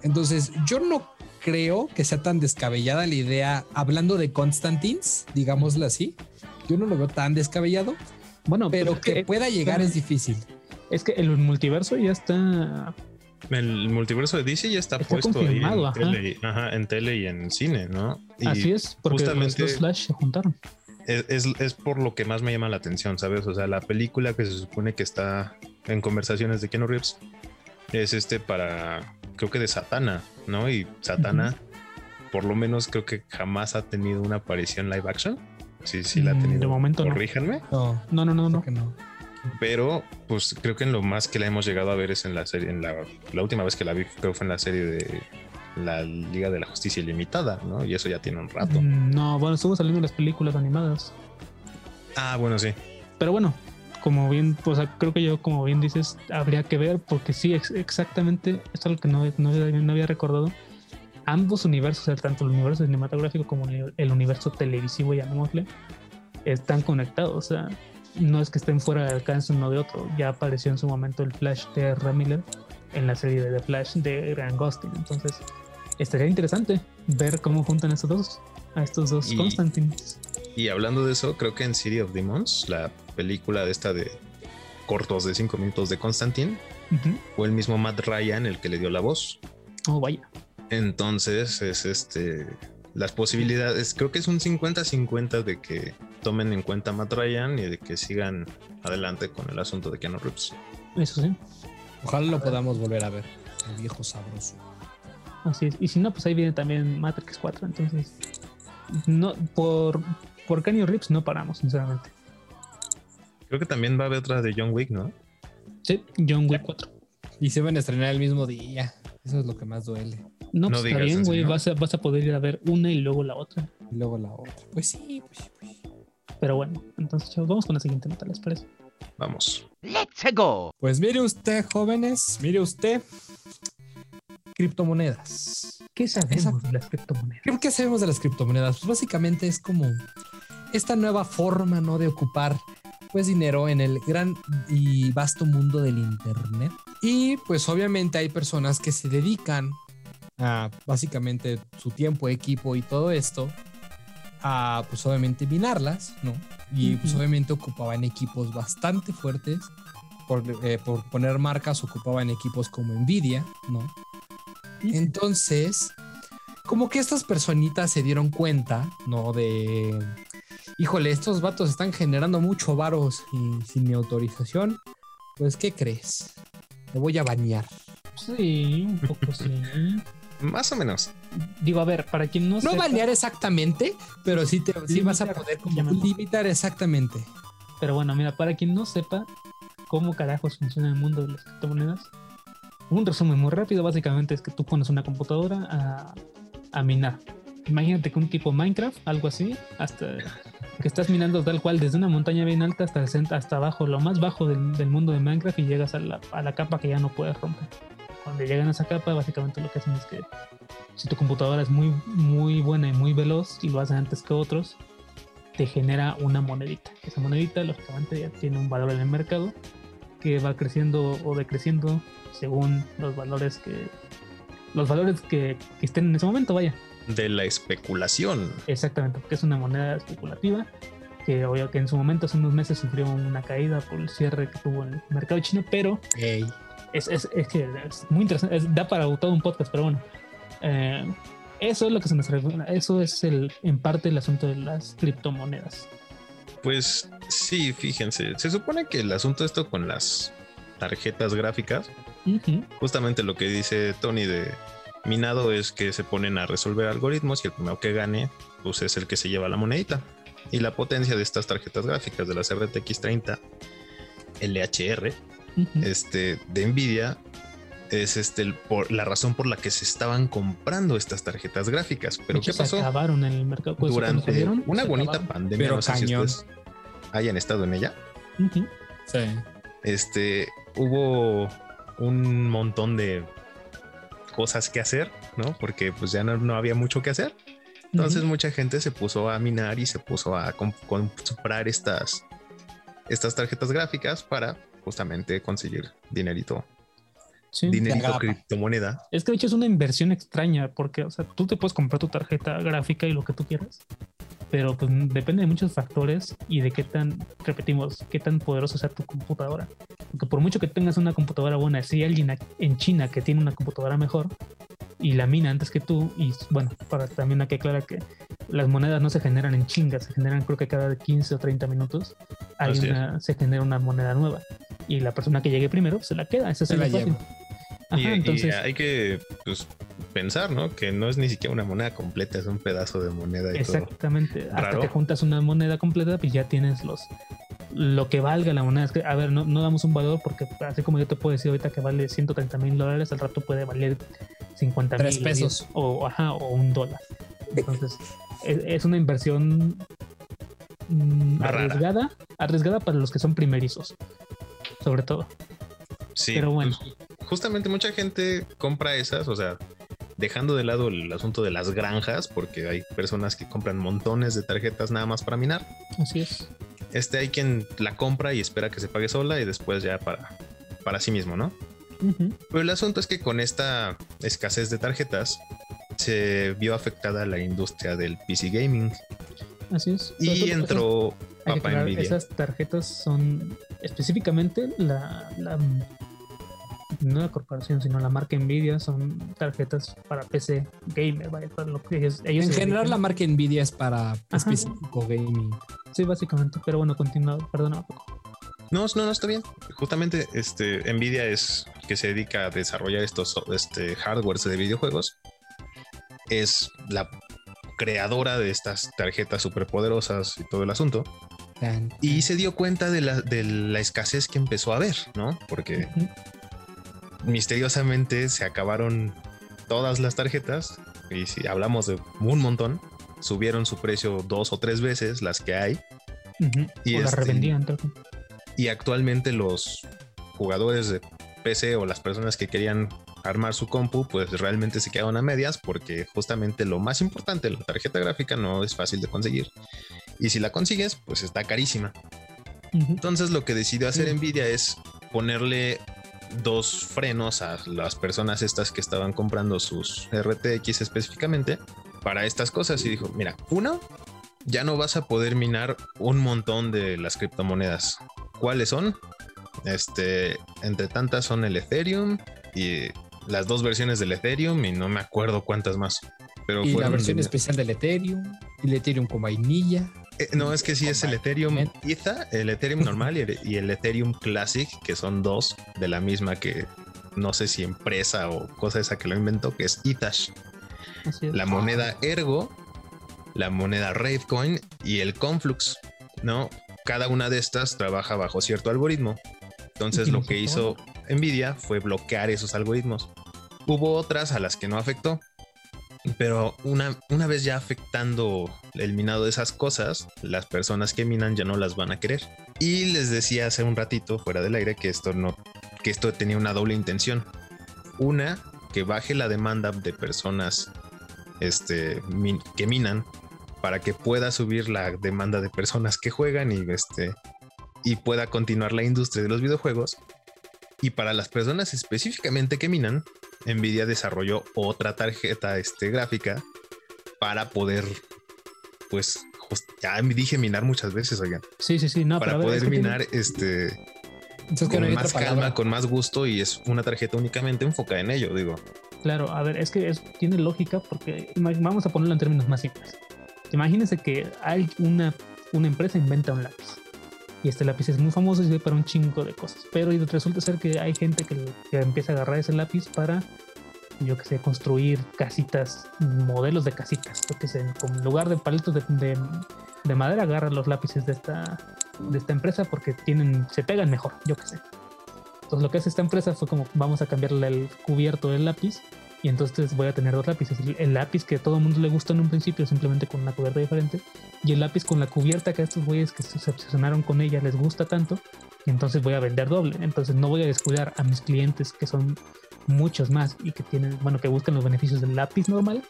Entonces, yo no creo que sea tan descabellada la idea, hablando de Constantines, digámoslo así. Yo no lo veo tan descabellado, Bueno, pero es que pueda llegar es difícil. Es que el multiverso ya está. El multiverso de DC ya está, Está puesto ahí confirmado, en ajá. tele, ajá, en tele y en cine, ¿no? Y así es, porque los justamente- dos Flash se juntaron. Es, es- es por lo que más me llama la atención, ¿sabes? O sea, la película que se supone que está en conversaciones de Keanu Reeves es este para, creo que de Satana, ¿no? Y Satana, por lo menos creo que jamás ha tenido una aparición live action. Sí, sí la ha Mm, tenido. de momento no. Corríjanme. No, No, no, no, no. no. Pero, pues creo que en lo más que la hemos llegado a ver es en la serie, en la, la última vez que la vi, creo que fue en la serie de la Liga de la Justicia Ilimitada, ¿no? Y eso ya tiene un rato. Mm, No, bueno, estuvo saliendo las películas animadas. Ah, bueno, sí. Pero bueno, como bien, o sea, creo que yo, como bien dices, habría que ver, porque sí, ex- exactamente, esto es algo que no, no, había- no había recordado. Ambos universos, o sea, tanto el universo cinematográfico como el universo televisivo, llamémosle, están conectados. O sea, no es que estén fuera de alcance uno de otro. Ya apareció en su momento el Flash de Ezra Miller en la serie de The Flash de Grant Gustin. Entonces, estaría interesante ver cómo juntan a estos dos, a estos dos Y- Constantines. Y hablando de eso, creo que en City of Demons, la película de esta de cortos de 5 minutos de Constantine, fue el mismo Matt Ryan el que le dio la voz. Oh, vaya. Entonces, es este. Las posibilidades, creo que es un 50-50 de que tomen en cuenta a Matt Ryan y de que sigan adelante con el asunto de Keanu Reeves. Eso sí. Ojalá lo podamos volver a ver. El viejo sabroso. Así es. Y si no, pues ahí viene también Matrix 4. Entonces, no, por, por Kenny Reeves no paramos, sinceramente. Creo que también va a haber otra de John Wick, ¿no? Sí, John Wick 4. Y se van a estrenar el mismo día. Eso es lo que más duele. No, No pues está digas bien, güey. ¿no? Vas, a, vas a poder ir a ver una y luego la otra. Y luego la otra. Pues sí, pues pues sí. Pero bueno, entonces, chavos, vamos con la siguiente nota, ¿les parece? Vamos. Let's go. Pues mire usted, jóvenes, mire usted. Criptomonedas. ¿Qué sabemos de las criptomonedas? ¿Qué, qué sabemos de las criptomonedas? Pues básicamente es como esta nueva forma, ¿no? De ocupar pues dinero en el gran y vasto mundo del internet. Y pues obviamente hay personas que se dedican a básicamente su tiempo, equipo y todo esto a pues obviamente minarlas, ¿no? Y pues obviamente ocupaban equipos bastante fuertes. Por, eh, por poner marcas, ocupaban equipos como Nvidia, ¿no? Entonces, como que estas personitas se dieron cuenta, ¿no? De, híjole, estos vatos están generando mucho varos y sin mi autorización. Pues, ¿qué crees? Me voy a bañar. Sí, un poco sí. Más o menos. Digo, a ver, para quien no, No sepa- banear exactamente, pero sí, te, sí vas a poder como limitar exactamente. Pero bueno, mira, para quien no sepa cómo carajos funciona el mundo de las criptomonedas, un resumen muy rápido básicamente es que tú pones una computadora a, a minar. Imagínate que un tipo Minecraft, algo así, hasta que estás minando tal cual desde una montaña bien alta hasta, hasta abajo, lo más bajo del, mundo de Minecraft y llegas a la, a la capa que ya no puedes romper. Cuando llegan a esa capa, básicamente lo que hacen es que si tu computadora es muy, muy buena y muy veloz y lo hace antes que otros, te genera una monedita. Esa monedita, lógicamente, ya tiene un valor en el mercado que va creciendo o decreciendo según los valores que los valores que, que estén en ese momento, vaya. De la especulación. Exactamente, porque es una moneda especulativa que obvio que en su momento hace unos meses sufrió una caída por el cierre que tuvo en el mercado chino, pero es, es, es que es muy interesante, es- da para todo un podcast, pero bueno. Eh, Eso es lo que se nos. Eso es el, en parte el asunto de las criptomonedas. Pues sí, fíjense. Se supone que el asunto esto con las tarjetas gráficas, Justamente lo que dice Tony de minado es que se ponen a resolver algoritmos y el primero que gane, pues es el que se lleva la monedita. Y la potencia de estas tarjetas gráficas de las RTX 30 LHR este, de Nvidia es este, el por, la razón por la que se estaban comprando estas tarjetas gráficas. Pero ¿qué pasó? Se acabaron en el mercado. Pues, Durante salieron, una bonita acabaron. pandemia, Pero no sé si cañón. ustedes hayan estado en ella. Sí. Este, hubo un montón de cosas que hacer, ¿no? Porque pues ya no, no había mucho que hacer. Entonces mucha gente se puso a minar y se puso a com- comprar estas, estas tarjetas gráficas para justamente conseguir dinerito, Sí. dinerito criptomoneda. Es que de hecho es una inversión extraña porque, o sea, tú te puedes comprar tu tarjeta gráfica y lo que tú quieras, pero pues depende de muchos factores y de qué tan, repetimos, qué tan poderosa sea tu computadora. Porque por mucho que tengas una computadora buena, si hay alguien en China que tiene una computadora mejor y la mina antes que tú, y bueno, para también hay que aclarar que las monedas no se generan en chingas, se generan creo que cada 15 o 30 minutos hay una, se genera una moneda nueva y la persona que llegue primero se la queda, esa es lleva. Ajá, y entonces, hay que pues, pensar, ¿no? Que no es ni siquiera una moneda completa, es un pedazo de moneda y todo. Exactamente. Hasta Raro. que juntas una moneda completa, pues ya tienes los lo que valga la moneda. Es que, a ver, no, no damos un valor porque así como yo te puedo decir ahorita que vale 130 mil dólares, al rato puede valer 50 Tres mil pesos. o, ajá, o un dólar. Entonces, es, es una inversión mm, Rara. arriesgada, arriesgada para los que son primerizos, sobre todo. Sí, Pero bueno. pues, justamente mucha gente compra esas, o sea, dejando de lado el asunto de las granjas, porque hay personas que compran montones de tarjetas nada más para minar. Así es. Este hay quien la compra y espera que se pague sola y después ya para, para sí mismo, ¿no? Pero el asunto es que con esta escasez de tarjetas se vio afectada la industria del PC gaming Así es. y entró aclarar, Nvidia. Esas tarjetas son específicamente la, la- no la corporación, sino la marca Nvidia son tarjetas para PC gamer, vaya, para lo que ellos, ellos En general, la marca Nvidia es para específico gaming. Sí, básicamente, pero bueno, continuado, perdona. No, no, no está bien. Justamente este Nvidia es que se dedica a desarrollar estos este, hardwares de videojuegos. Es la creadora de estas tarjetas superpoderosas y todo el asunto. Y se dio cuenta de la, de la escasez que empezó a haber, ¿no? Porque. Misteriosamente se acabaron todas las tarjetas. Y si hablamos de un montón, subieron su precio dos o tres veces las que hay. Y o este- revendían. tal y actualmente los jugadores de PC o las personas que querían armar su compu, pues realmente se quedaron a medias porque justamente lo más importante, la tarjeta gráfica no es fácil de conseguir. Y si la consigues, pues está carísima. Entonces lo que decidió hacer. Nvidia es ponerle dos frenos a las personas estas que estaban comprando sus RTX específicamente para estas cosas y dijo, mira, uno, ya no vas a poder minar un montón de las criptomonedas. ¿Cuáles son? Este, entre tantas son el Ethereum y las dos versiones del Ethereum y no me acuerdo cuántas más. Pero Y la versión especial del Ethereum, el Ethereum con vainilla. Eh, no, es que sí es el Ethereum. ETHA, el Ethereum normal y el, y el Ethereum Classic, que son dos de la misma que no sé si empresa o cosa esa que lo inventó, que es es. La moneda Ergo, la moneda Ravecoin y el Conflux, ¿no? Cada una de estas trabaja bajo cierto algoritmo. Entonces lo que hizo Nvidia fue bloquear esos algoritmos. Hubo otras a las que no afectó, pero una, una vez ya afectando el minado de esas cosas, las personas que minan ya no las van a querer. Y les decía hace un ratito fuera del aire que esto no, que esto tenía una doble intención. Una, que baje la demanda de personas este, que minan para que pueda subir la demanda de personas que juegan y, este, y pueda continuar la industria de los videojuegos. Y para las personas específicamente que minan, Nvidia desarrolló otra tarjeta este, gráfica para poder, pues, ya dije minar muchas veces, oigan, Sí, sí, sí. No, para ver, poder es que tiene- minar este, que con más calma, palabra. con más gusto y es una tarjeta únicamente enfocada en ello, digo. Claro, a ver, es que es- tiene lógica porque vamos a ponerlo en términos más simples. Imagínense que hay una, una empresa inventa un lápiz y este lápiz es muy famoso y sirve para un chingo de cosas, pero resulta ser que hay gente que, que empieza a agarrar ese lápiz para, yo que sé, construir casitas, modelos de casitas, yo que sé, con lugar de palitos de, de- de madera agarran los lápices de esta, de esta empresa porque tienen, se pegan mejor, yo que sé. Entonces lo que hace esta empresa fue como vamos a cambiarle el cubierto del lápiz y entonces voy a tener dos lápices. El, lápiz que a todo el mundo le gustó en un principio simplemente con una cubierta diferente y el lápiz con la cubierta que a estos güeyes que se obsesionaron con ella les gusta tanto y entonces voy a vender doble. Entonces no voy a descuidar a mis clientes que son muchos más y que tienen, bueno, que buscan los beneficios del lápiz normal.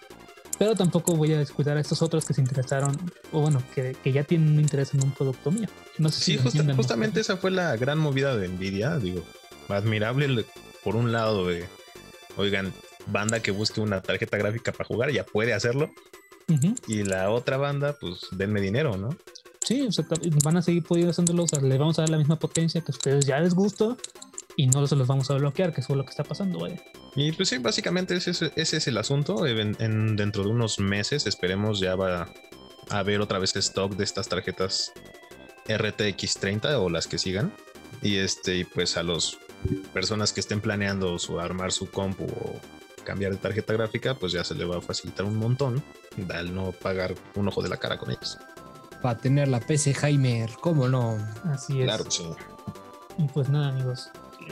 Pero tampoco voy a descuidar a estos otros que se interesaron, o bueno, que, que ya tienen un interés en un producto mío. No sé si Sí, me justa- justamente esa fue la gran movida de Nvidia. Digo, admirable por un lado de, oigan, banda que busque una tarjeta gráfica para jugar ya puede hacerlo. Y la otra banda, pues denme dinero, ¿no? Sí, o sea, van a seguir pudiendo haciéndolo, o sea, les vamos a dar la misma potencia que a ustedes ya les gustó y no se los vamos a bloquear, que eso es lo que está pasando, vaya. Y pues sí, básicamente ese, es- ese es el asunto. En, en- dentro de unos meses esperemos ya va a haber otra vez stock de estas tarjetas RTX 30 o las que sigan. Y este, y pues a las personas que estén planeando su armar su compu o cambiar de tarjeta gráfica, pues ya se le va a facilitar un montón al no pagar un ojo de la cara con ellos. Para tener la PC Heimer, ¿cómo no? Así es. Claro, sí. Y pues nada, amigos.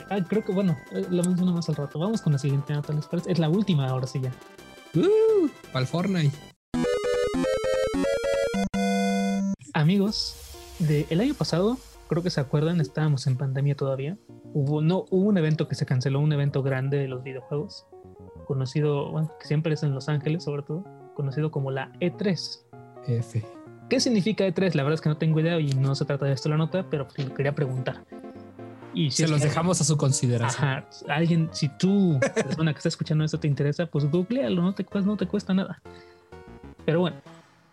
Ah, creo que bueno, eh, lo menciono más al rato. Vamos con la siguiente nota, ¿les parece? Es la última, ahora sí ya. Uh, para el Fortnite. Amigos, de el año pasado, creo que se acuerdan, estábamos en pandemia todavía. Hubo, no, hubo un evento que se canceló, un evento grande de los videojuegos, conocido, bueno, que siempre es en Los Ángeles, sobre todo, conocido como la E3. F. ¿Qué significa E3? La verdad es que no tengo idea y no se trata de esto la nota, pero pues, lo quería preguntar. Y si Se los que- dejamos a su consideración. Ajá, alguien, si tú, persona que está escuchando esto, te interesa, pues googlealo, no te, no te cuesta nada. Pero bueno,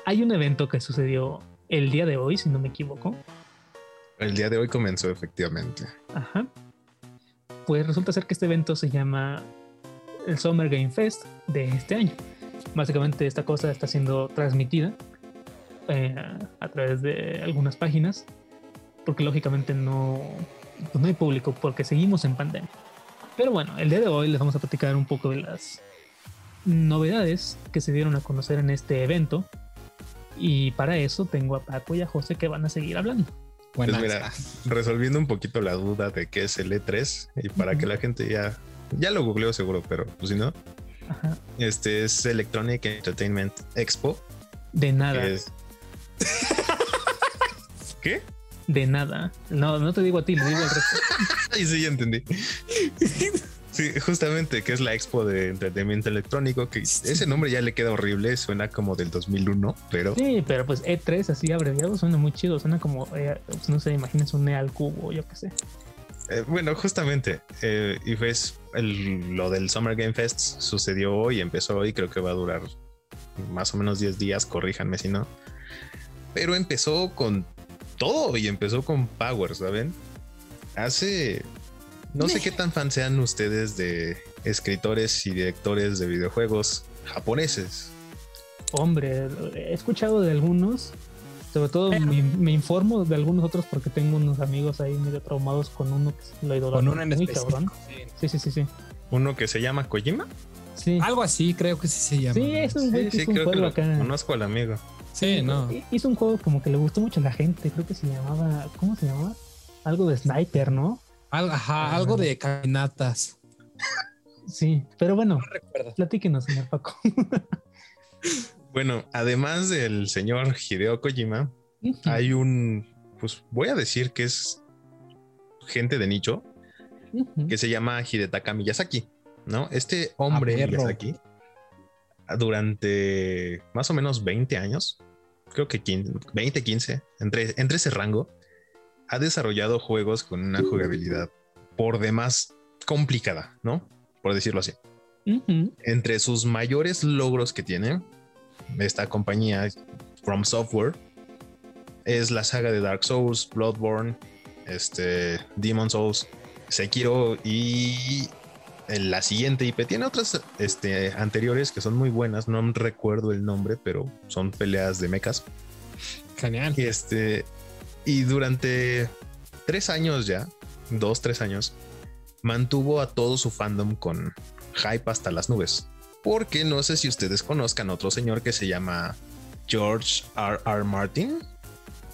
hay un evento que sucedió el día de hoy, si no me equivoco. El día de hoy comenzó efectivamente. Ajá. Pues resulta ser que este evento se llama el Summer Game Fest de este año. Básicamente esta cosa está siendo transmitida eh, a través de algunas páginas, porque lógicamente no, pues no hay público, porque seguimos en pandemia. Pero bueno, el día de hoy les vamos a platicar un poco de las novedades que se dieron a conocer en este evento. Y para eso tengo a Paco y a José que van a seguir hablando. Pues Buenas. mira, resolviendo un poquito la duda de qué es el E3 y para que la gente ya ya lo googleó seguro, pero pues si no, Ajá. este es Electronic Entertainment Expo, De nada. es ¿Qué? De nada. No, no te digo a ti, le digo al resto. Ay, sí, ya entendí. Sí, justamente que es la expo de entretenimiento electrónico, que ese nombre ya le queda horrible, suena como del 2001, pero Sí, pero pues E3 así abreviado suena muy chido. Suena como, eh, pues, no sé, imagínense un E al cubo, yo qué sé. eh, bueno, justamente, eh, y pues lo del Summer Game Fest sucedió hoy, empezó hoy, creo que va a durar más o menos 10 días, corríjanme si no, pero empezó con todo y empezó con Power, ¿saben? Hace, no sé qué tan fan sean ustedes de escritores y directores de videojuegos japoneses. Hombre, he escuchado de algunos. Sobre todo me, me informo de algunos otros porque tengo unos amigos ahí medio traumados con uno que lo idolatra Con uno en muy específico. cabrón. Sí, sí, sí, sí. Uno que se llama Kojima. Sí, Algo así, creo que sí se llama. sí es un güey que hizo un creo que juego lo acá. conozco al amigo. Sí, no. Hizo un juego como que le gustó mucho a la gente. Creo que se llamaba. ¿Cómo se llamaba? Algo de Sniper, ¿no? Al- ajá, algo de caminatas. Sí, pero bueno, No recuerdo. platíquenos, señor Paco. Bueno, además del señor Hideo Kojima, hay un, pues voy a decir que es gente de nicho que se llama Hidetaka Miyazaki, ¿no? Este hombre perro. Miyazaki, durante más o menos 20 años, creo que 15, 20, 15, entre, entre ese rango, ha desarrollado juegos con una jugabilidad por demás complicada, ¿no? Por decirlo así. Entre sus mayores logros que tiene esta compañía From Software es la saga de Dark Souls, Bloodborne, este, Demon Souls, Sekiro y la siguiente IP. Tiene otras este, anteriores que son muy buenas. No recuerdo el nombre, pero son peleas de mechas. Genial. Y este, y durante tres años ya, dos, tres años, mantuvo a todo su fandom con hype hasta las nubes. Porque no sé si ustedes conozcan otro señor que se llama George R. R. Martin.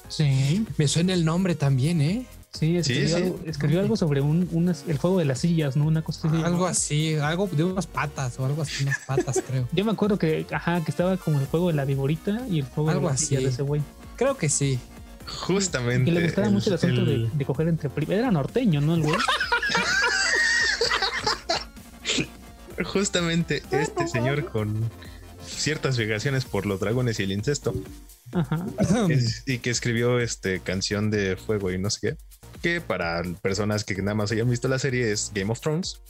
Sí. Me suena el nombre también, ¿eh? Sí, escribió, Algo, escribió algo sobre un, el juego de las sillas, ¿no? Una cosa así. Algo así, algo de unas patas o algo así, unas patas, creo. Yo me acuerdo que, ajá, que estaba como el juego de la viborita y el juego algo de las así. de ese güey. Creo que sí. Justamente. Y le gustaba mucho el asunto De, de, coger entre Era norteño, ¿no? El güey. Justamente este señor con ciertas vegaciones por los dragones y el incesto. Ajá. Es, y que escribió este canción de fuego y no sé qué. Que para personas que nada más hayan visto la serie es Game of Thrones.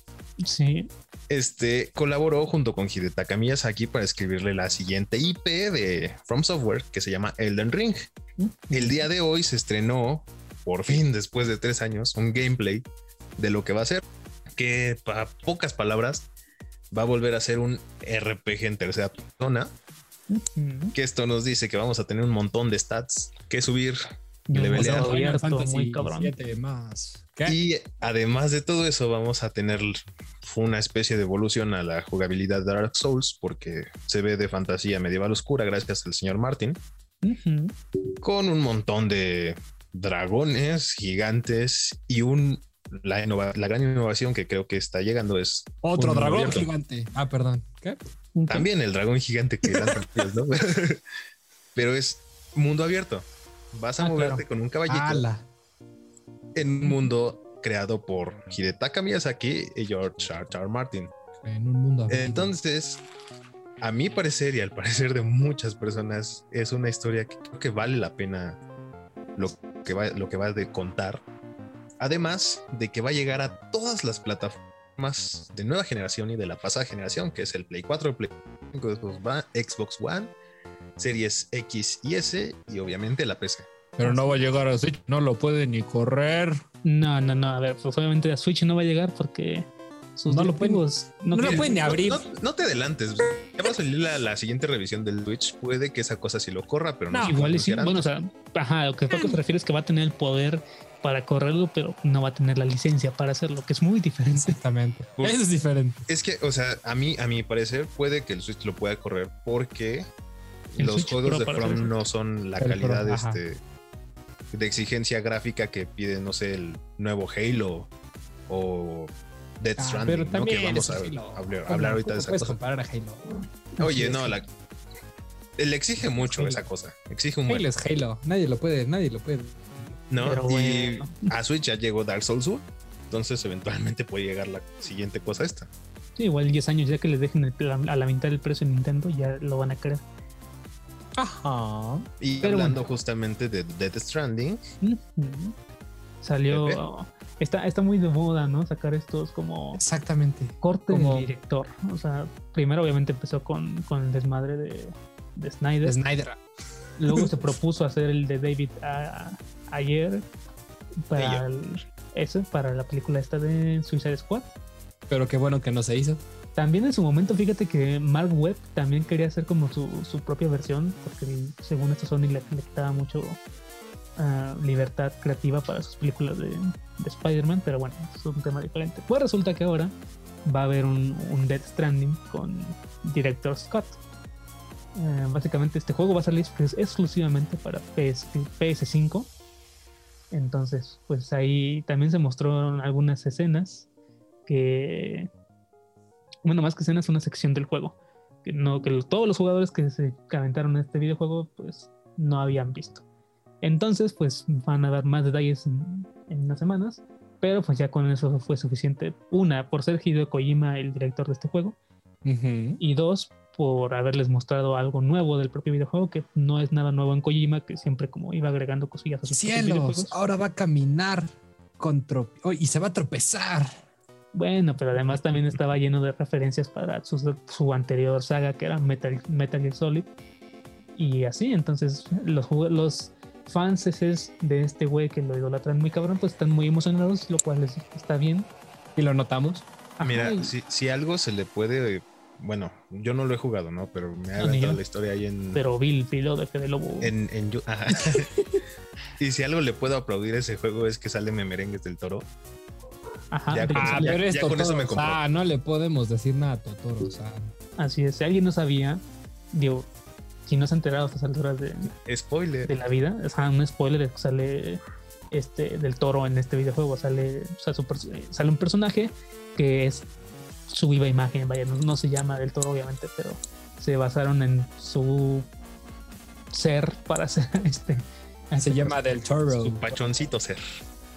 Sí. Este colaboró junto con Hidetaka Miyazaki para escribirle la siguiente IP de From Software que se llama Elden Ring. El día de hoy se estrenó, por fin, después de tres años, un gameplay de lo que va a ser. Que para pocas palabras va a volver a ser un RPG en tercera persona. Que esto nos dice que vamos a tener un montón de stats que subir. Y levelear. Abierto, muy cabrón. más. Y además de todo eso, vamos a tener una especie de evolución a la jugabilidad de Dark Souls, porque se ve de fantasía medieval oscura gracias al señor Martin. Uh -huh. Con un montón de dragones gigantes y un la, innova, la, gran innovación que creo que está llegando es otro dragón abierto. gigante. Ah, perdón. ¿Qué? También el dragón gigante que dan ¿no? Pero es mundo abierto. Vas a ah, moverte claro. con un caballito Ala. en un mundo creado por Hidetaka Miyazaki y George R. R. Martin. En un mundo abierto. Entonces, a mi parecer y al parecer de muchas personas, es una historia que creo que vale la pena lo que va, lo que va de contar Además de que va a llegar a todas las plataformas de nueva generación y de la pasada generación, que es el Play 4, el Play 5, Xbox One, Series X y S y obviamente la PC. Pero no va a llegar a Switch, no lo puede ni correr. No, no, no, a ver, pues obviamente a Switch no va a llegar porque sus no lo pueden, no, no lo pueden ni abrir. No, no, te adelantes. Ya va a salir la, la, siguiente revisión del Switch. Puede que esa cosa sí lo corra, pero no. no igual sí. Bueno, o sea, ajá, lo que, que te refieres es que va a tener el poder para correrlo, pero no va a tener la licencia para hacerlo, que es muy diferente. Exactamente. Eso es diferente. Es que, o sea, a mí, a mi parecer, puede que el Switch lo pueda correr porque el los Switch juegos de From no son la el calidad Pro, este, de exigencia gráfica que pide, no sé, el nuevo Halo o Death Stranding, ah, pero también ¿no? que vamos a, a, hablar, hablar ahorita de esa puedes cosa. comparar a Halo. Oye, no, la, le exige mucho Halo. esa cosa. Exige un Halo es Halo. Nadie lo puede, nadie lo puede. No, Pero y bueno. a Switch ya llegó Dark Souls 1. Entonces, eventualmente puede llegar la siguiente cosa esta. Sí, igual 10 años ya que les dejen el, a la mitad del precio en Nintendo, ya lo van a querer. Ajá. Y Pero hablando bueno. justamente de Death Stranding. Salió. Está, está muy de moda, ¿no? Sacar estos como Exactamente. corte Como- del director. O sea, primero obviamente empezó con, con el desmadre de, de Snyder. Snyder. Luego se propuso hacer el de David a- ayer para el- eso, para la película esta de Suicide Squad. Pero qué bueno que no se hizo. También en su momento, fíjate que Mark Webb también quería hacer como su, su propia versión, porque según esto Sony le, le quitaba mucho ah, libertad creativa para sus películas de, de Spider-Man, pero bueno, es un tema diferente. Pues resulta que ahora va a haber un, un Death Stranding con Director Scott. Eh, básicamente este juego va a salir ex- exclusivamente para PS, PS5. Entonces, pues ahí también se mostraron algunas escenas que bueno, más que escenas, una sección del juego. Que, no, que todos los jugadores que se que aventaron este videojuego, pues no habían visto. Entonces, pues van a dar más detalles en, en unas semanas. Pero pues ya con eso fue suficiente. Una, por ser Hideo Kojima el director de este juego. Y dos, por haberles mostrado algo nuevo del propio videojuego, que no es nada nuevo en Kojima, que siempre como iba agregando cosillas a sus Cielos, ahora va a caminar con oh, y se va a tropezar. Bueno, pero además también estaba lleno de referencias para su, su anterior saga que era Metal, Metal Gear Solid. Y así, entonces los, los fans es de este güey que lo idolatran muy cabrón, pues están muy emocionados, lo cual es- está bien. Y lo notamos. Ajá, Mira, si, si algo se le puede. Bueno, yo no lo he jugado, ¿no? Pero me ha agradado yo. la historia ahí en. pero vi el pilo de Fede Lobo. en, en ajá. y si algo le puedo aplaudir a ese juego es que sale Memerengues del Toro. Ajá, ya con Ah, pero es ya con eso Totoro. me compró. Ah, no le podemos decir nada a Totoro. O sea, Así es, si alguien no sabía, digo, si no se ha enterado a estas alturas de, Spoiler. de la vida, o sea, un spoiler es que sale este del toro en este videojuego, sale, o sea, su pers- eh, sale un personaje que es su viva imagen, vaya, no, no se llama del toro obviamente, pero se basaron en su ser para hacer este. se este llama Del Toro. Su pachoncito ser.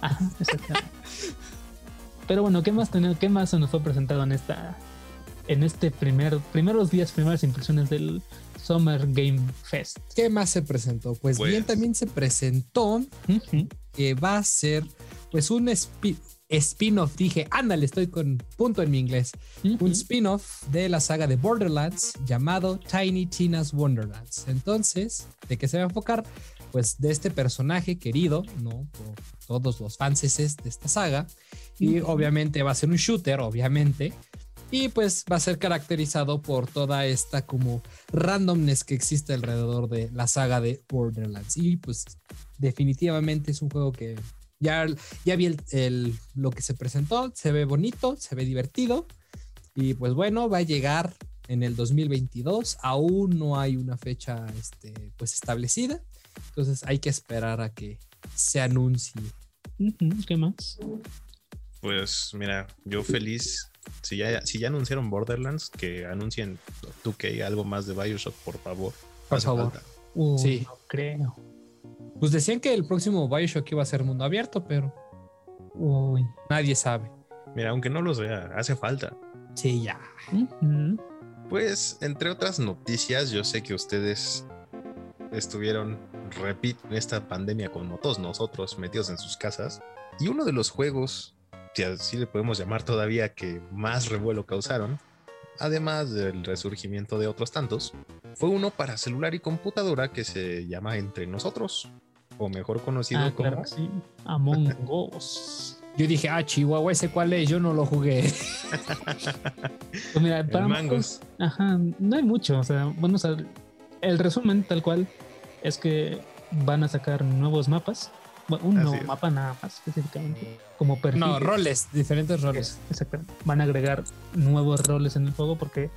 Ajá, exactamente. Pero bueno, ¿qué más, tenemos- ¿qué más se nos fue presentado en esta en este primer primeros días, primeras impresiones del Summer Game Fest? ¿Qué más se presentó? Pues, Pues- bien, también se presentó que va a ser pues un spi- spin-off. Dije, ándale, estoy con punto en mi inglés. Un Ujú. spin-off de la saga de Borderlands llamado Tiny Tina's Wonderlands. Entonces, ¿de qué se va a enfocar? Pues de este personaje querido, ¿no? Por todos los fans de esta saga. Y Ujú. obviamente va a ser un shooter, obviamente. Y pues va a ser caracterizado por toda esta como randomness que existe alrededor de la saga de Borderlands. Y pues definitivamente es un juego que ya, ya vi el- el- lo que se presentó, se ve bonito, se ve divertido. Y pues bueno, va a llegar en el 2022. Aún no hay una fecha este, pues establecida. Entonces hay que esperar a que se anuncie. ¿Qué más? Pues mira, yo feliz. Si ya, si ya anunciaron Borderlands, que anuncien 2K algo más de Bioshock, por favor. Por favor. Uy, Sí. no creo. Pues decían que el próximo Bioshock iba a ser mundo abierto, pero Uy. nadie sabe. Mira, aunque no lo sea, hace falta. Sí, ya. Pues, entre otras noticias, yo sé que ustedes estuvieron, repito, en esta pandemia como todos nosotros, metidos en sus casas. Y uno de los juegos, si así le podemos llamar todavía, que más revuelo causaron, además del resurgimiento de otros tantos, fue uno para celular y computadora que se llama Entre Nosotros, o mejor conocido Ah, como claro sí. Among Us. Yo dije, ah, Chihuahua, ¿ese cuál es? Yo no lo jugué. Pues mira, el para Mangos. Ajá, no hay mucho. O sea, bueno, o sea, el resumen tal cual es que van a sacar nuevos mapas. Bueno, un Así nuevo es. mapa nada más específicamente. Como perfil. No, roles, diferentes roles. Exactamente. Van a agregar nuevos roles en el juego porque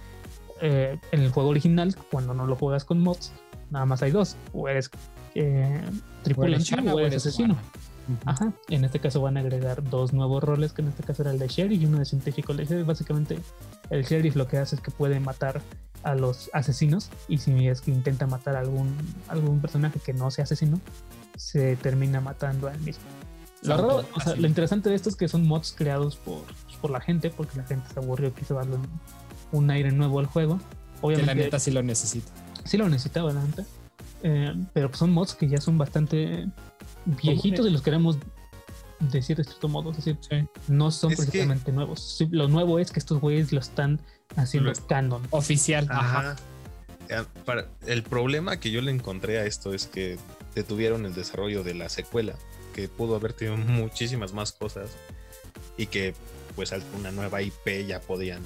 eh, en el juego original, cuando no lo juegas con mods, nada más hay dos. O eres eh, tripulante Chana o eres asesino. Ajá. En este caso van a agregar dos nuevos roles, que en este caso era el de sheriff y uno de científico. El de sheriff, básicamente, el sheriff lo que hace es que puede matar a los asesinos y si es que intenta matar a algún, algún personaje que no sea asesino, se termina matando a él mismo. Lo, raro- o sea, así. lo interesante de esto es que son mods creados por, por la gente, porque la gente se aburrió y quiso darle un, un aire nuevo al juego. Que Obviamente, la neta sí lo necesita. sí lo necesitaba la neta. Eh, pero pues son mods que ya son bastante viejitos y los queremos decir de cierto modo. Es decir, Sí. no son Es que- precisamente nuevos. Sí, lo nuevo es que estos güeyes lo están haciendo Lo es- canon. Oficial. Ajá. Ajá. Para- el problema que yo le encontré a esto es que detuvieron el desarrollo de la secuela, que pudo haber tenido muchísimas más cosas y que pues una nueva IP ya podían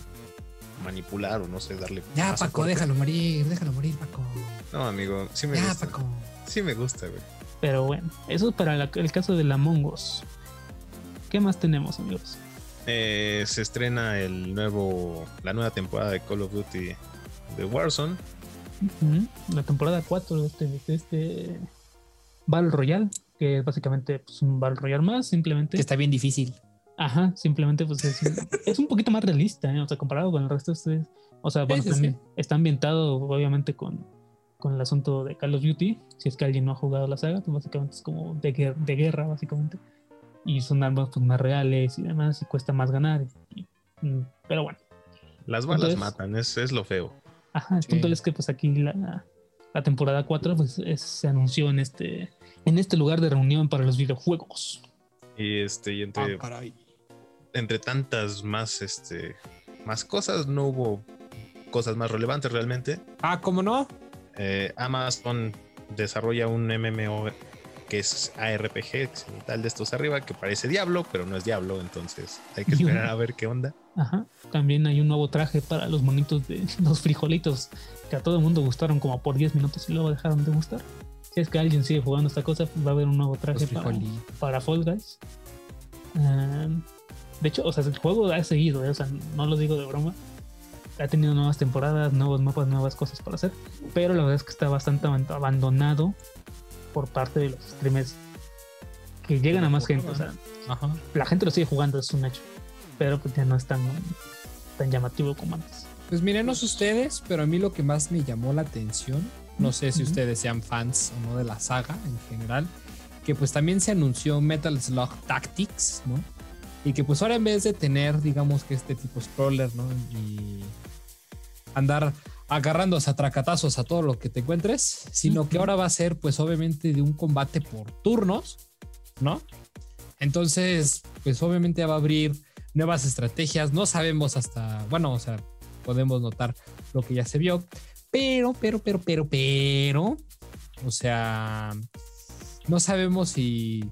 manipular o no sé, darle Ya, más Paco, soporte. déjalo morir, déjalo morir, Paco. No, amigo, sí me Ya, gusta. Paco. Sí me gusta, güey. Pero bueno, eso es para la- el caso de la Among Us. ¿Qué más tenemos, amigos? Eh, se estrena el nuevo, la nueva temporada de Call of Duty de Warzone. La temporada 4 de este, de este Battle Royale, que es básicamente pues, un Battle Royale más, simplemente. Que está bien difícil. Ajá, simplemente pues es, es un poquito más realista, ¿eh? o sea, comparado con el resto, este es- o sea, bueno, sí, también sí. está ambientado obviamente con, con el asunto de Call of Duty, si es que alguien no ha jugado la saga, pues básicamente es como de, de guerra, básicamente, y son armas pues, más reales y demás, y cuesta más ganar, y- mm, pero bueno, Las balas Entonces- matan, es, es lo feo. ajá, el Sí. punto es que pues aquí la, la temporada 4 pues es- se anunció en este, en este lugar de reunión para los videojuegos. Y este, y Ah, entre, caray. entre tantas más, este, más cosas, no hubo cosas más relevantes realmente. Ah, ¿cómo no? Eh, Amazon desarrolla un MMO que es ARPG, tal de estos arriba, que parece Diablo, pero no es Diablo, entonces hay que esperar a ver qué onda. Ajá. También hay un nuevo traje para los monitos de los frijolitos que a todo el mundo gustaron como por 10 minutos y luego dejaron de gustar. Si es que alguien sigue jugando esta cosa, va a haber un nuevo traje para, para, Fall Guys. de hecho, o sea, el juego ha seguido, ¿eh? o sea, no lo digo de broma. Ha tenido nuevas temporadas, nuevos mapas, nuevas cosas para hacer. Pero la verdad es que está bastante abandonado por parte de los streamers que llegan a más gente. O sea, la gente lo sigue jugando, es un hecho. Pero pues ya no es tan, tan llamativo como antes. Pues mírenos ustedes, pero a mí lo que más me llamó la atención, no sé si ustedes sean fans o no de la saga en general, que pues también se anunció Metal Slug Tactics, ¿no? Y que pues ahora en vez de tener, digamos que este tipo scroller, ¿no? Y andar agarrándose a tracatazos a todo lo que te encuentres, sino que ahora va a ser pues obviamente de un combate por turnos, ¿no? Entonces, pues obviamente va a abrir nuevas estrategias, no sabemos hasta, bueno, o sea, podemos notar lo que ya se vio, pero, pero, pero, pero, pero, o sea, no sabemos si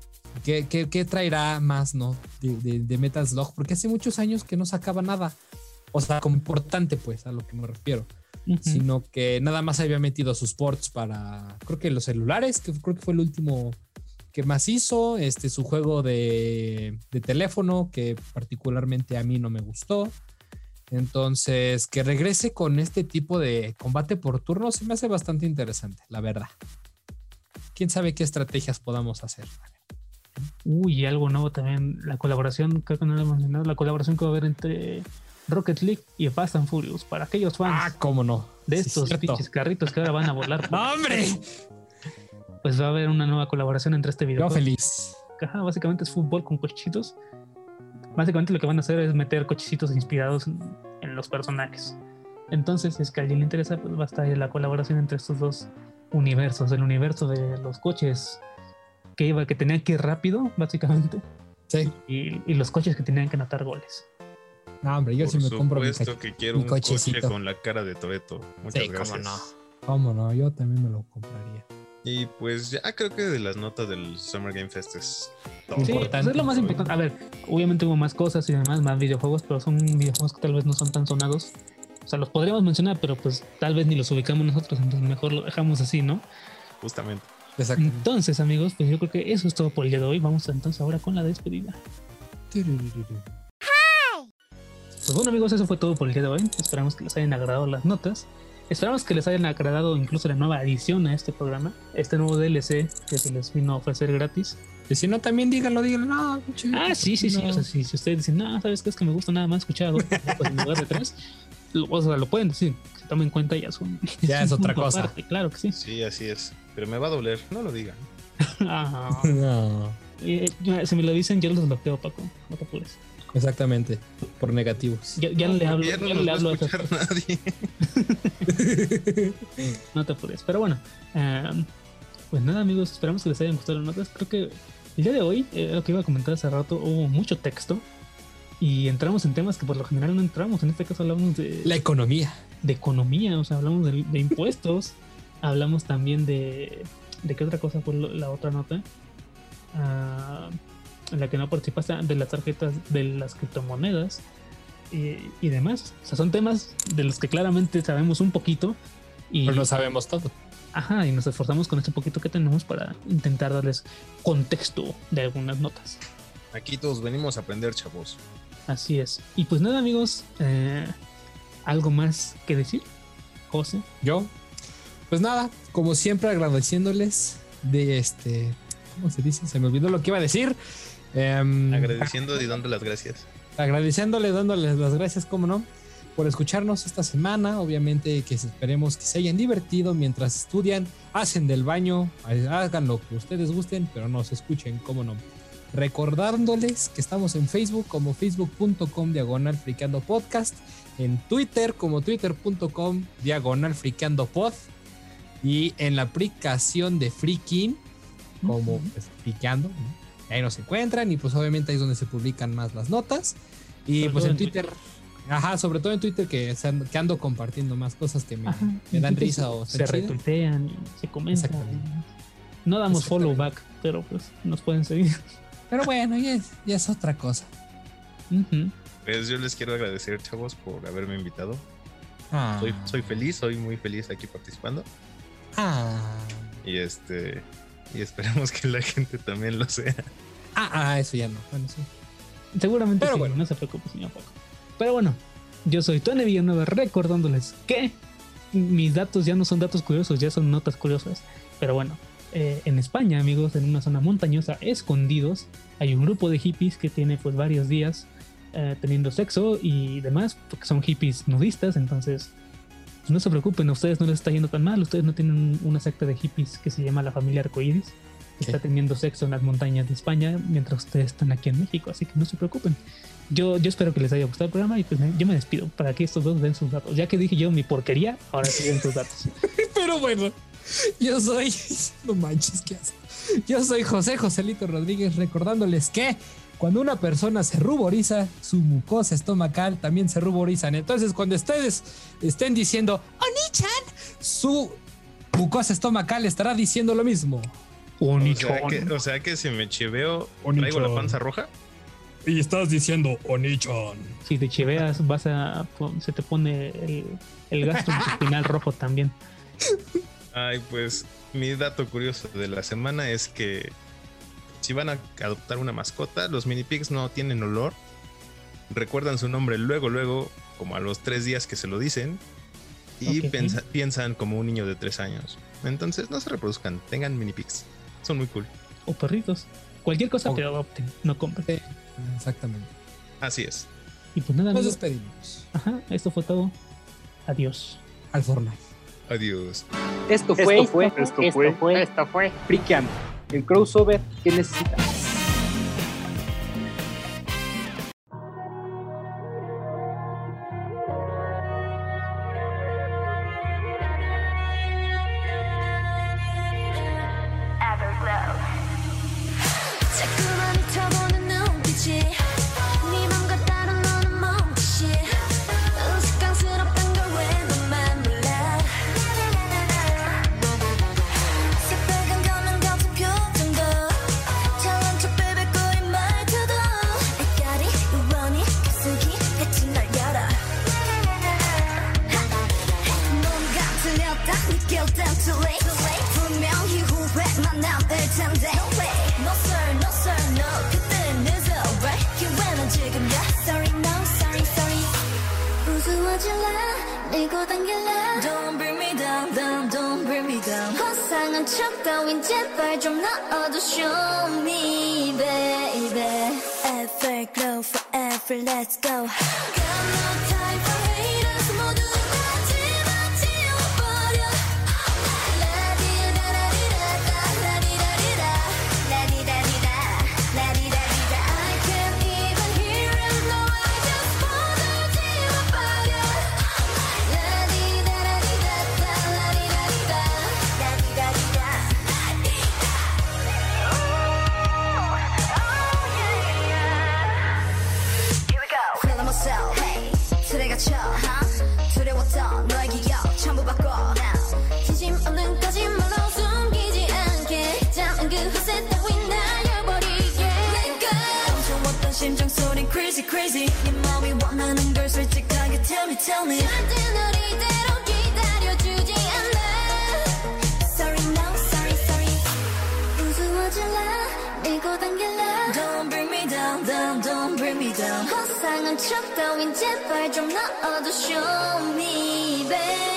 qué, qué, traerá más, ¿no? De, de, Metal Slug, porque hace muchos años que no sacaba nada, o sea, como importante, pues, a lo que me refiero sino que nada más había metido sus ports para, creo que los celulares, que creo que fue el último que más hizo, este, su juego de, de teléfono, que particularmente a mí no me gustó. Entonces, que regrese con este tipo de combate por turno se me hace bastante interesante, la verdad. Quién sabe qué estrategias podamos hacer. Uy, algo nuevo también, la colaboración, creo que no lo he mencionado, la colaboración que va a haber entre Rocket League y Fast and Furious. Para aquellos fans. Ah, cómo no. De estos pinches carritos que ahora van a volar. ¡Hombre! Pues va a haber una nueva colaboración entre este video. Yo feliz. básicamente es fútbol con cochecitos. Básicamente lo que van a hacer es meter cochecitos inspirados en, los personajes. Entonces, si es que a alguien le interesa, pues va a estar la colaboración entre estos dos universos. El universo de los coches que iba, que tenían que ir rápido, básicamente. Sí. Y, y los coches que tenían que anotar goles. No, hombre, yo sí me compro mi que quiero un coche con la cara de Toreto. Muchas sí, gracias. Cómo no. Cómo no, yo también me lo compraría. Y pues ya creo que de las notas del Summer Game Fest es todo sí, importante. Pues es lo más importante. A ver, obviamente hubo más cosas y demás, más videojuegos, pero son videojuegos que tal vez no son tan sonados. O sea, los podríamos mencionar, pero pues tal vez ni los ubicamos nosotros, entonces mejor lo dejamos así, ¿no? Justamente. Entonces, amigos, pues yo creo que eso es todo por el día de hoy. Vamos entonces ahora con la despedida. Pues bueno amigos, eso fue todo por el día de hoy. Esperamos que les hayan agradado las notas. Esperamos que les hayan agradado incluso la nueva adición a este programa, este nuevo DLC que se les vino a ofrecer gratis. Y si no, también díganlo, díganlo. No, ah, sí, sí, sí. O sea, si, ustedes dicen, no, ¿sabes qué? Es que me gusta nada más escuchar pues en lugar de tres, lo, o sea, lo pueden decir. Se tomen en cuenta ya son. Ya es otra cosa. claro que sí. Sí, así es. Pero me va a doler, no lo digan. no. Eh, si me lo dicen, yo los bloqueo, Paco. No te apures. Exactamente, por negativos. Ya, no, le hablo, ya no, le hablo a nadie. no te apures. Pero bueno, em, pues nada, amigos, esperamos que les hayan gustado las notas. Creo que el día de hoy, eh, lo que iba a comentar hace rato, hubo mucho texto y entramos en temas que por lo general no entramos. En este caso hablamos de. La economía. De economía, o sea, hablamos de, impuestos, hablamos también de. ¿De qué otra cosa fue la otra nota? Ah en la que no participaste de las tarjetas de las criptomonedas y, demás. O sea, son temas de los que claramente sabemos un poquito. Y, Pero no sabemos todo. Ajá, y nos esforzamos con este poquito que tenemos para intentar darles contexto de algunas notas. Aquí todos venimos a aprender, chavos. Así es. Y pues nada, amigos, eh, ¿algo más que decir? José. Yo. Pues nada, como siempre agradeciéndoles de este, ¿cómo se dice? Se me olvidó lo que iba a decir. Em, Agradeciendo y dando las gracias. Agradeciéndole, dándoles las gracias, como no, por escucharnos esta semana. Obviamente que esperemos que se hayan divertido mientras estudian, hacen del baño, hagan lo que ustedes gusten, pero nos escuchen, como no. Recordándoles que estamos en Facebook como facebook.com diagonal friqueando podcast, en Twitter como twitter.com diagonal friqueando pod y en la aplicación de Freaking como pues, friqueando ahí nos encuentran y pues obviamente ahí es donde se publican más las notas. Y pues en Twitter, ajá, sobre todo en Twitter que, que ando compartiendo más cosas que me, dan risa o se, retuitean y se comentan. No damos follow back, pero pues nos pueden seguir. Pero bueno, ya es, ya es otra cosa. Pues yo les quiero agradecer, chavos, por haberme invitado. Ah, Soy, soy feliz, soy muy feliz aquí participando. ah, Y este. Y esperamos que la gente también lo sea. ah, ah, eso ya no. Bueno, sí. Seguramente Pero sí, bueno. no se preocupe, señor Paco. Pero bueno, yo soy Tony Villanueva recordándoles que mis datos ya no son datos curiosos, ya son notas curiosas. Pero bueno, eh, en España, amigos, en una zona montañosa, escondidos, hay un grupo de hippies que tiene pues varios días eh, teniendo sexo y demás, porque son hippies nudistas, entonces no se preocupen, a ustedes no les está yendo tan mal, ustedes no tienen una secta de hippies que se llama la familia Arcoíris, que ¿Qué? está teniendo sexo en las montañas de España mientras ustedes están aquí en México, así que no se preocupen. Yo, yo espero que les haya gustado el programa y pues me- yo me despido para que estos dos den sus datos. Ya que dije yo mi porquería, ahora sí den sus datos. Pero bueno, yo soy. No manches, ¿qué hace? Yo soy José Joselito Rodríguez, recordándoles que cuando una persona se ruboriza, su mucosa estomacal también se ruborizan. Entonces, cuando ustedes estén diciendo Oni-chan, su mucosa estomacal estará diciendo lo mismo. O sea, que, o sea que si me chiveo, traigo la panza roja. Y estás diciendo Oni-chan. Si te chiveas, vas a, se te pone el, el gastrointestinal rojo también. Ay, pues mi dato curioso de la semana es que si van a adoptar una mascota, los mini pigs no tienen olor. Recuerdan su nombre luego, luego, como a los tres días que se lo dicen. Y piensan como un niño de tres años. Entonces no se reproduzcan, tengan mini pigs. Son muy cool. O perritos. Cualquier cosa, Ok. pero adopten, no compren. Sí, exactamente. Así es. Y pues nada, Nos despedimos. Ajá, esto fue todo. Adiós. Al Fortnite. Adiós. Esto fue, Esto fue, esto fue, esto fue Frikiando. El crossover que necesitas. crazy crazy. 네 마음이 원하는 걸 솔직하게 tell me tell me. 절대 널 이대로 기다려주지 않아. Sorry no sorry sorry. 우스워질라 밀고 당길라 Don't bring me down down don't bring me down 허상한 척 따윈 제발 좀 넣어도 show me babe